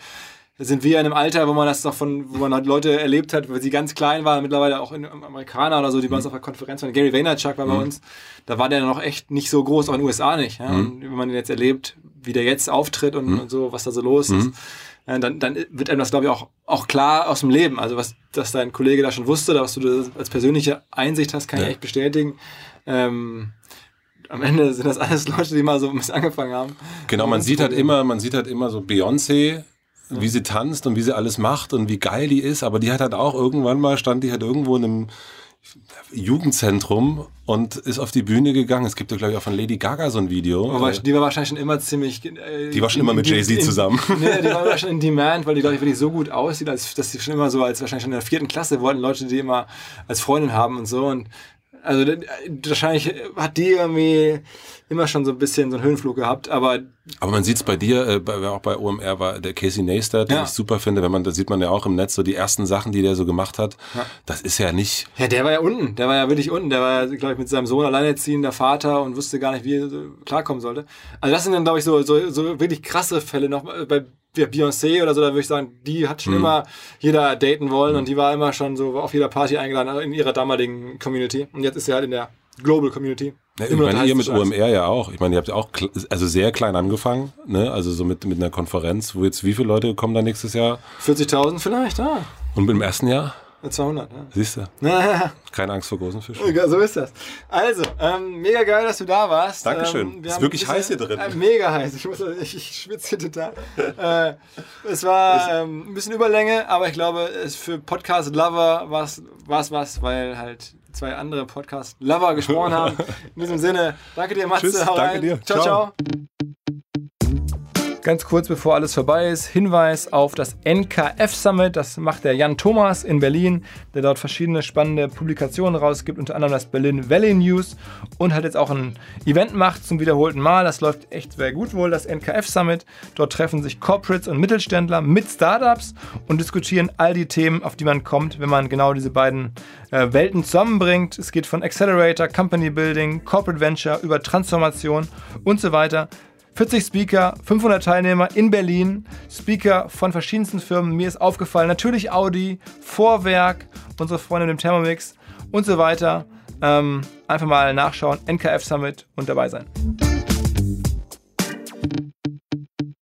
sind wir in einem Alter, wo man das doch von, wo man halt Leute erlebt hat, weil sie ganz klein waren, mittlerweile auch in, Amerikaner oder so, die bei uns mhm. auf der Konferenz waren. Gary Vaynerchuk war bei mhm. uns. Da war der noch echt nicht so groß, auch in den USA nicht. Ja? Und wenn man den jetzt erlebt, wie der jetzt auftritt und, und so, was da so los ist, ja, dann, dann wird einem das, glaube ich, auch, auch klar aus dem Leben. Also was, dass dein Kollege da schon wusste, was du als persönliche Einsicht hast, kann ja. ich echt bestätigen. Ähm, am Ende sind das alles Leute, die mal so ein bisschen angefangen haben. Genau, man sieht halt immer, man sieht halt immer so Beyoncé, wie sie tanzt und wie sie alles macht und wie geil die ist, aber die hat halt auch irgendwann mal, stand die halt irgendwo in einem Jugendzentrum und ist auf die Bühne gegangen. Es gibt ja, glaube ich, auch von Lady Gaga so ein Video. Aber die war wahrscheinlich schon immer ziemlich. Äh, die war schon immer mit Jay-Z zusammen. Nee, die war schon in Demand, weil die, glaube ich, wirklich so gut aussieht, als, dass sie schon immer so, als wahrscheinlich schon in der vierten Klasse wollten, Leute, die immer als Freundin haben und so. Und also wahrscheinlich hat die irgendwie immer schon so ein bisschen so einen Höhenflug gehabt, aber aber man sieht es bei dir, äh, bei, auch bei OMR war der Casey Neistat, den ja. ich super finde, wenn man, da sieht man ja auch im Netz so die ersten Sachen, die der so gemacht hat. Ja. Das ist ja nicht. Ja, der war ja unten, der war ja wirklich unten, der war ja, glaube ich, mit seinem Sohn alleinerziehender Vater und wusste gar nicht, wie er klarkommen sollte. Also das sind dann, glaube ich, so, so, so wirklich krasse Fälle noch bei Beyoncé oder so, da würde ich sagen, die hat schon mhm. immer jeder daten wollen mhm. und die war immer schon so auf jeder Party eingeladen in ihrer damaligen Community. Und jetzt ist sie halt in der Global Community. Ja, ich meine, ihr mit OMR ja auch. Ich meine, ihr habt ja auch also sehr klein angefangen, ne? Also so mit, mit einer Konferenz, wo jetzt wie viele Leute kommen da nächstes Jahr? 40.000 vielleicht, ja. Und mit dem ersten Jahr? 200, ja. Siehst du? Keine Angst vor großen Fischen. So ist das. Also, ähm, mega geil, dass du da warst. Dankeschön. Ähm, ist wirklich heiß hier drin. Äh, mega heiß. Ich, muss, ich, ich schwitze hier total. äh, es war ähm, ein bisschen Überlänge, aber ich glaube, es für Podcast-Lover war es was, weil halt zwei andere Podcast-Lover gesprochen haben. In diesem Sinne, danke dir, Matze. Tschüss, danke rein. dir. ciao. ciao. ciao. Ganz kurz bevor alles vorbei ist, Hinweis auf das NKF Summit. Das macht der Jan Thomas in Berlin, der dort verschiedene spannende Publikationen rausgibt, unter anderem das Berlin Valley News und halt jetzt auch ein Event macht zum wiederholten Mal. Das läuft echt sehr gut wohl, das NKF Summit. Dort treffen sich Corporates und Mittelständler mit Startups und diskutieren all die Themen, auf die man kommt, wenn man genau diese beiden äh, Welten zusammenbringt. Es geht von Accelerator, Company Building, Corporate Venture über Transformation und so weiter. 40 Speaker, 500 Teilnehmer in Berlin, Speaker von verschiedensten Firmen. Mir ist aufgefallen, natürlich Audi, Vorwerk, unsere Freunde im Thermomix und so weiter. Ähm, einfach mal nachschauen, NKF Summit und dabei sein.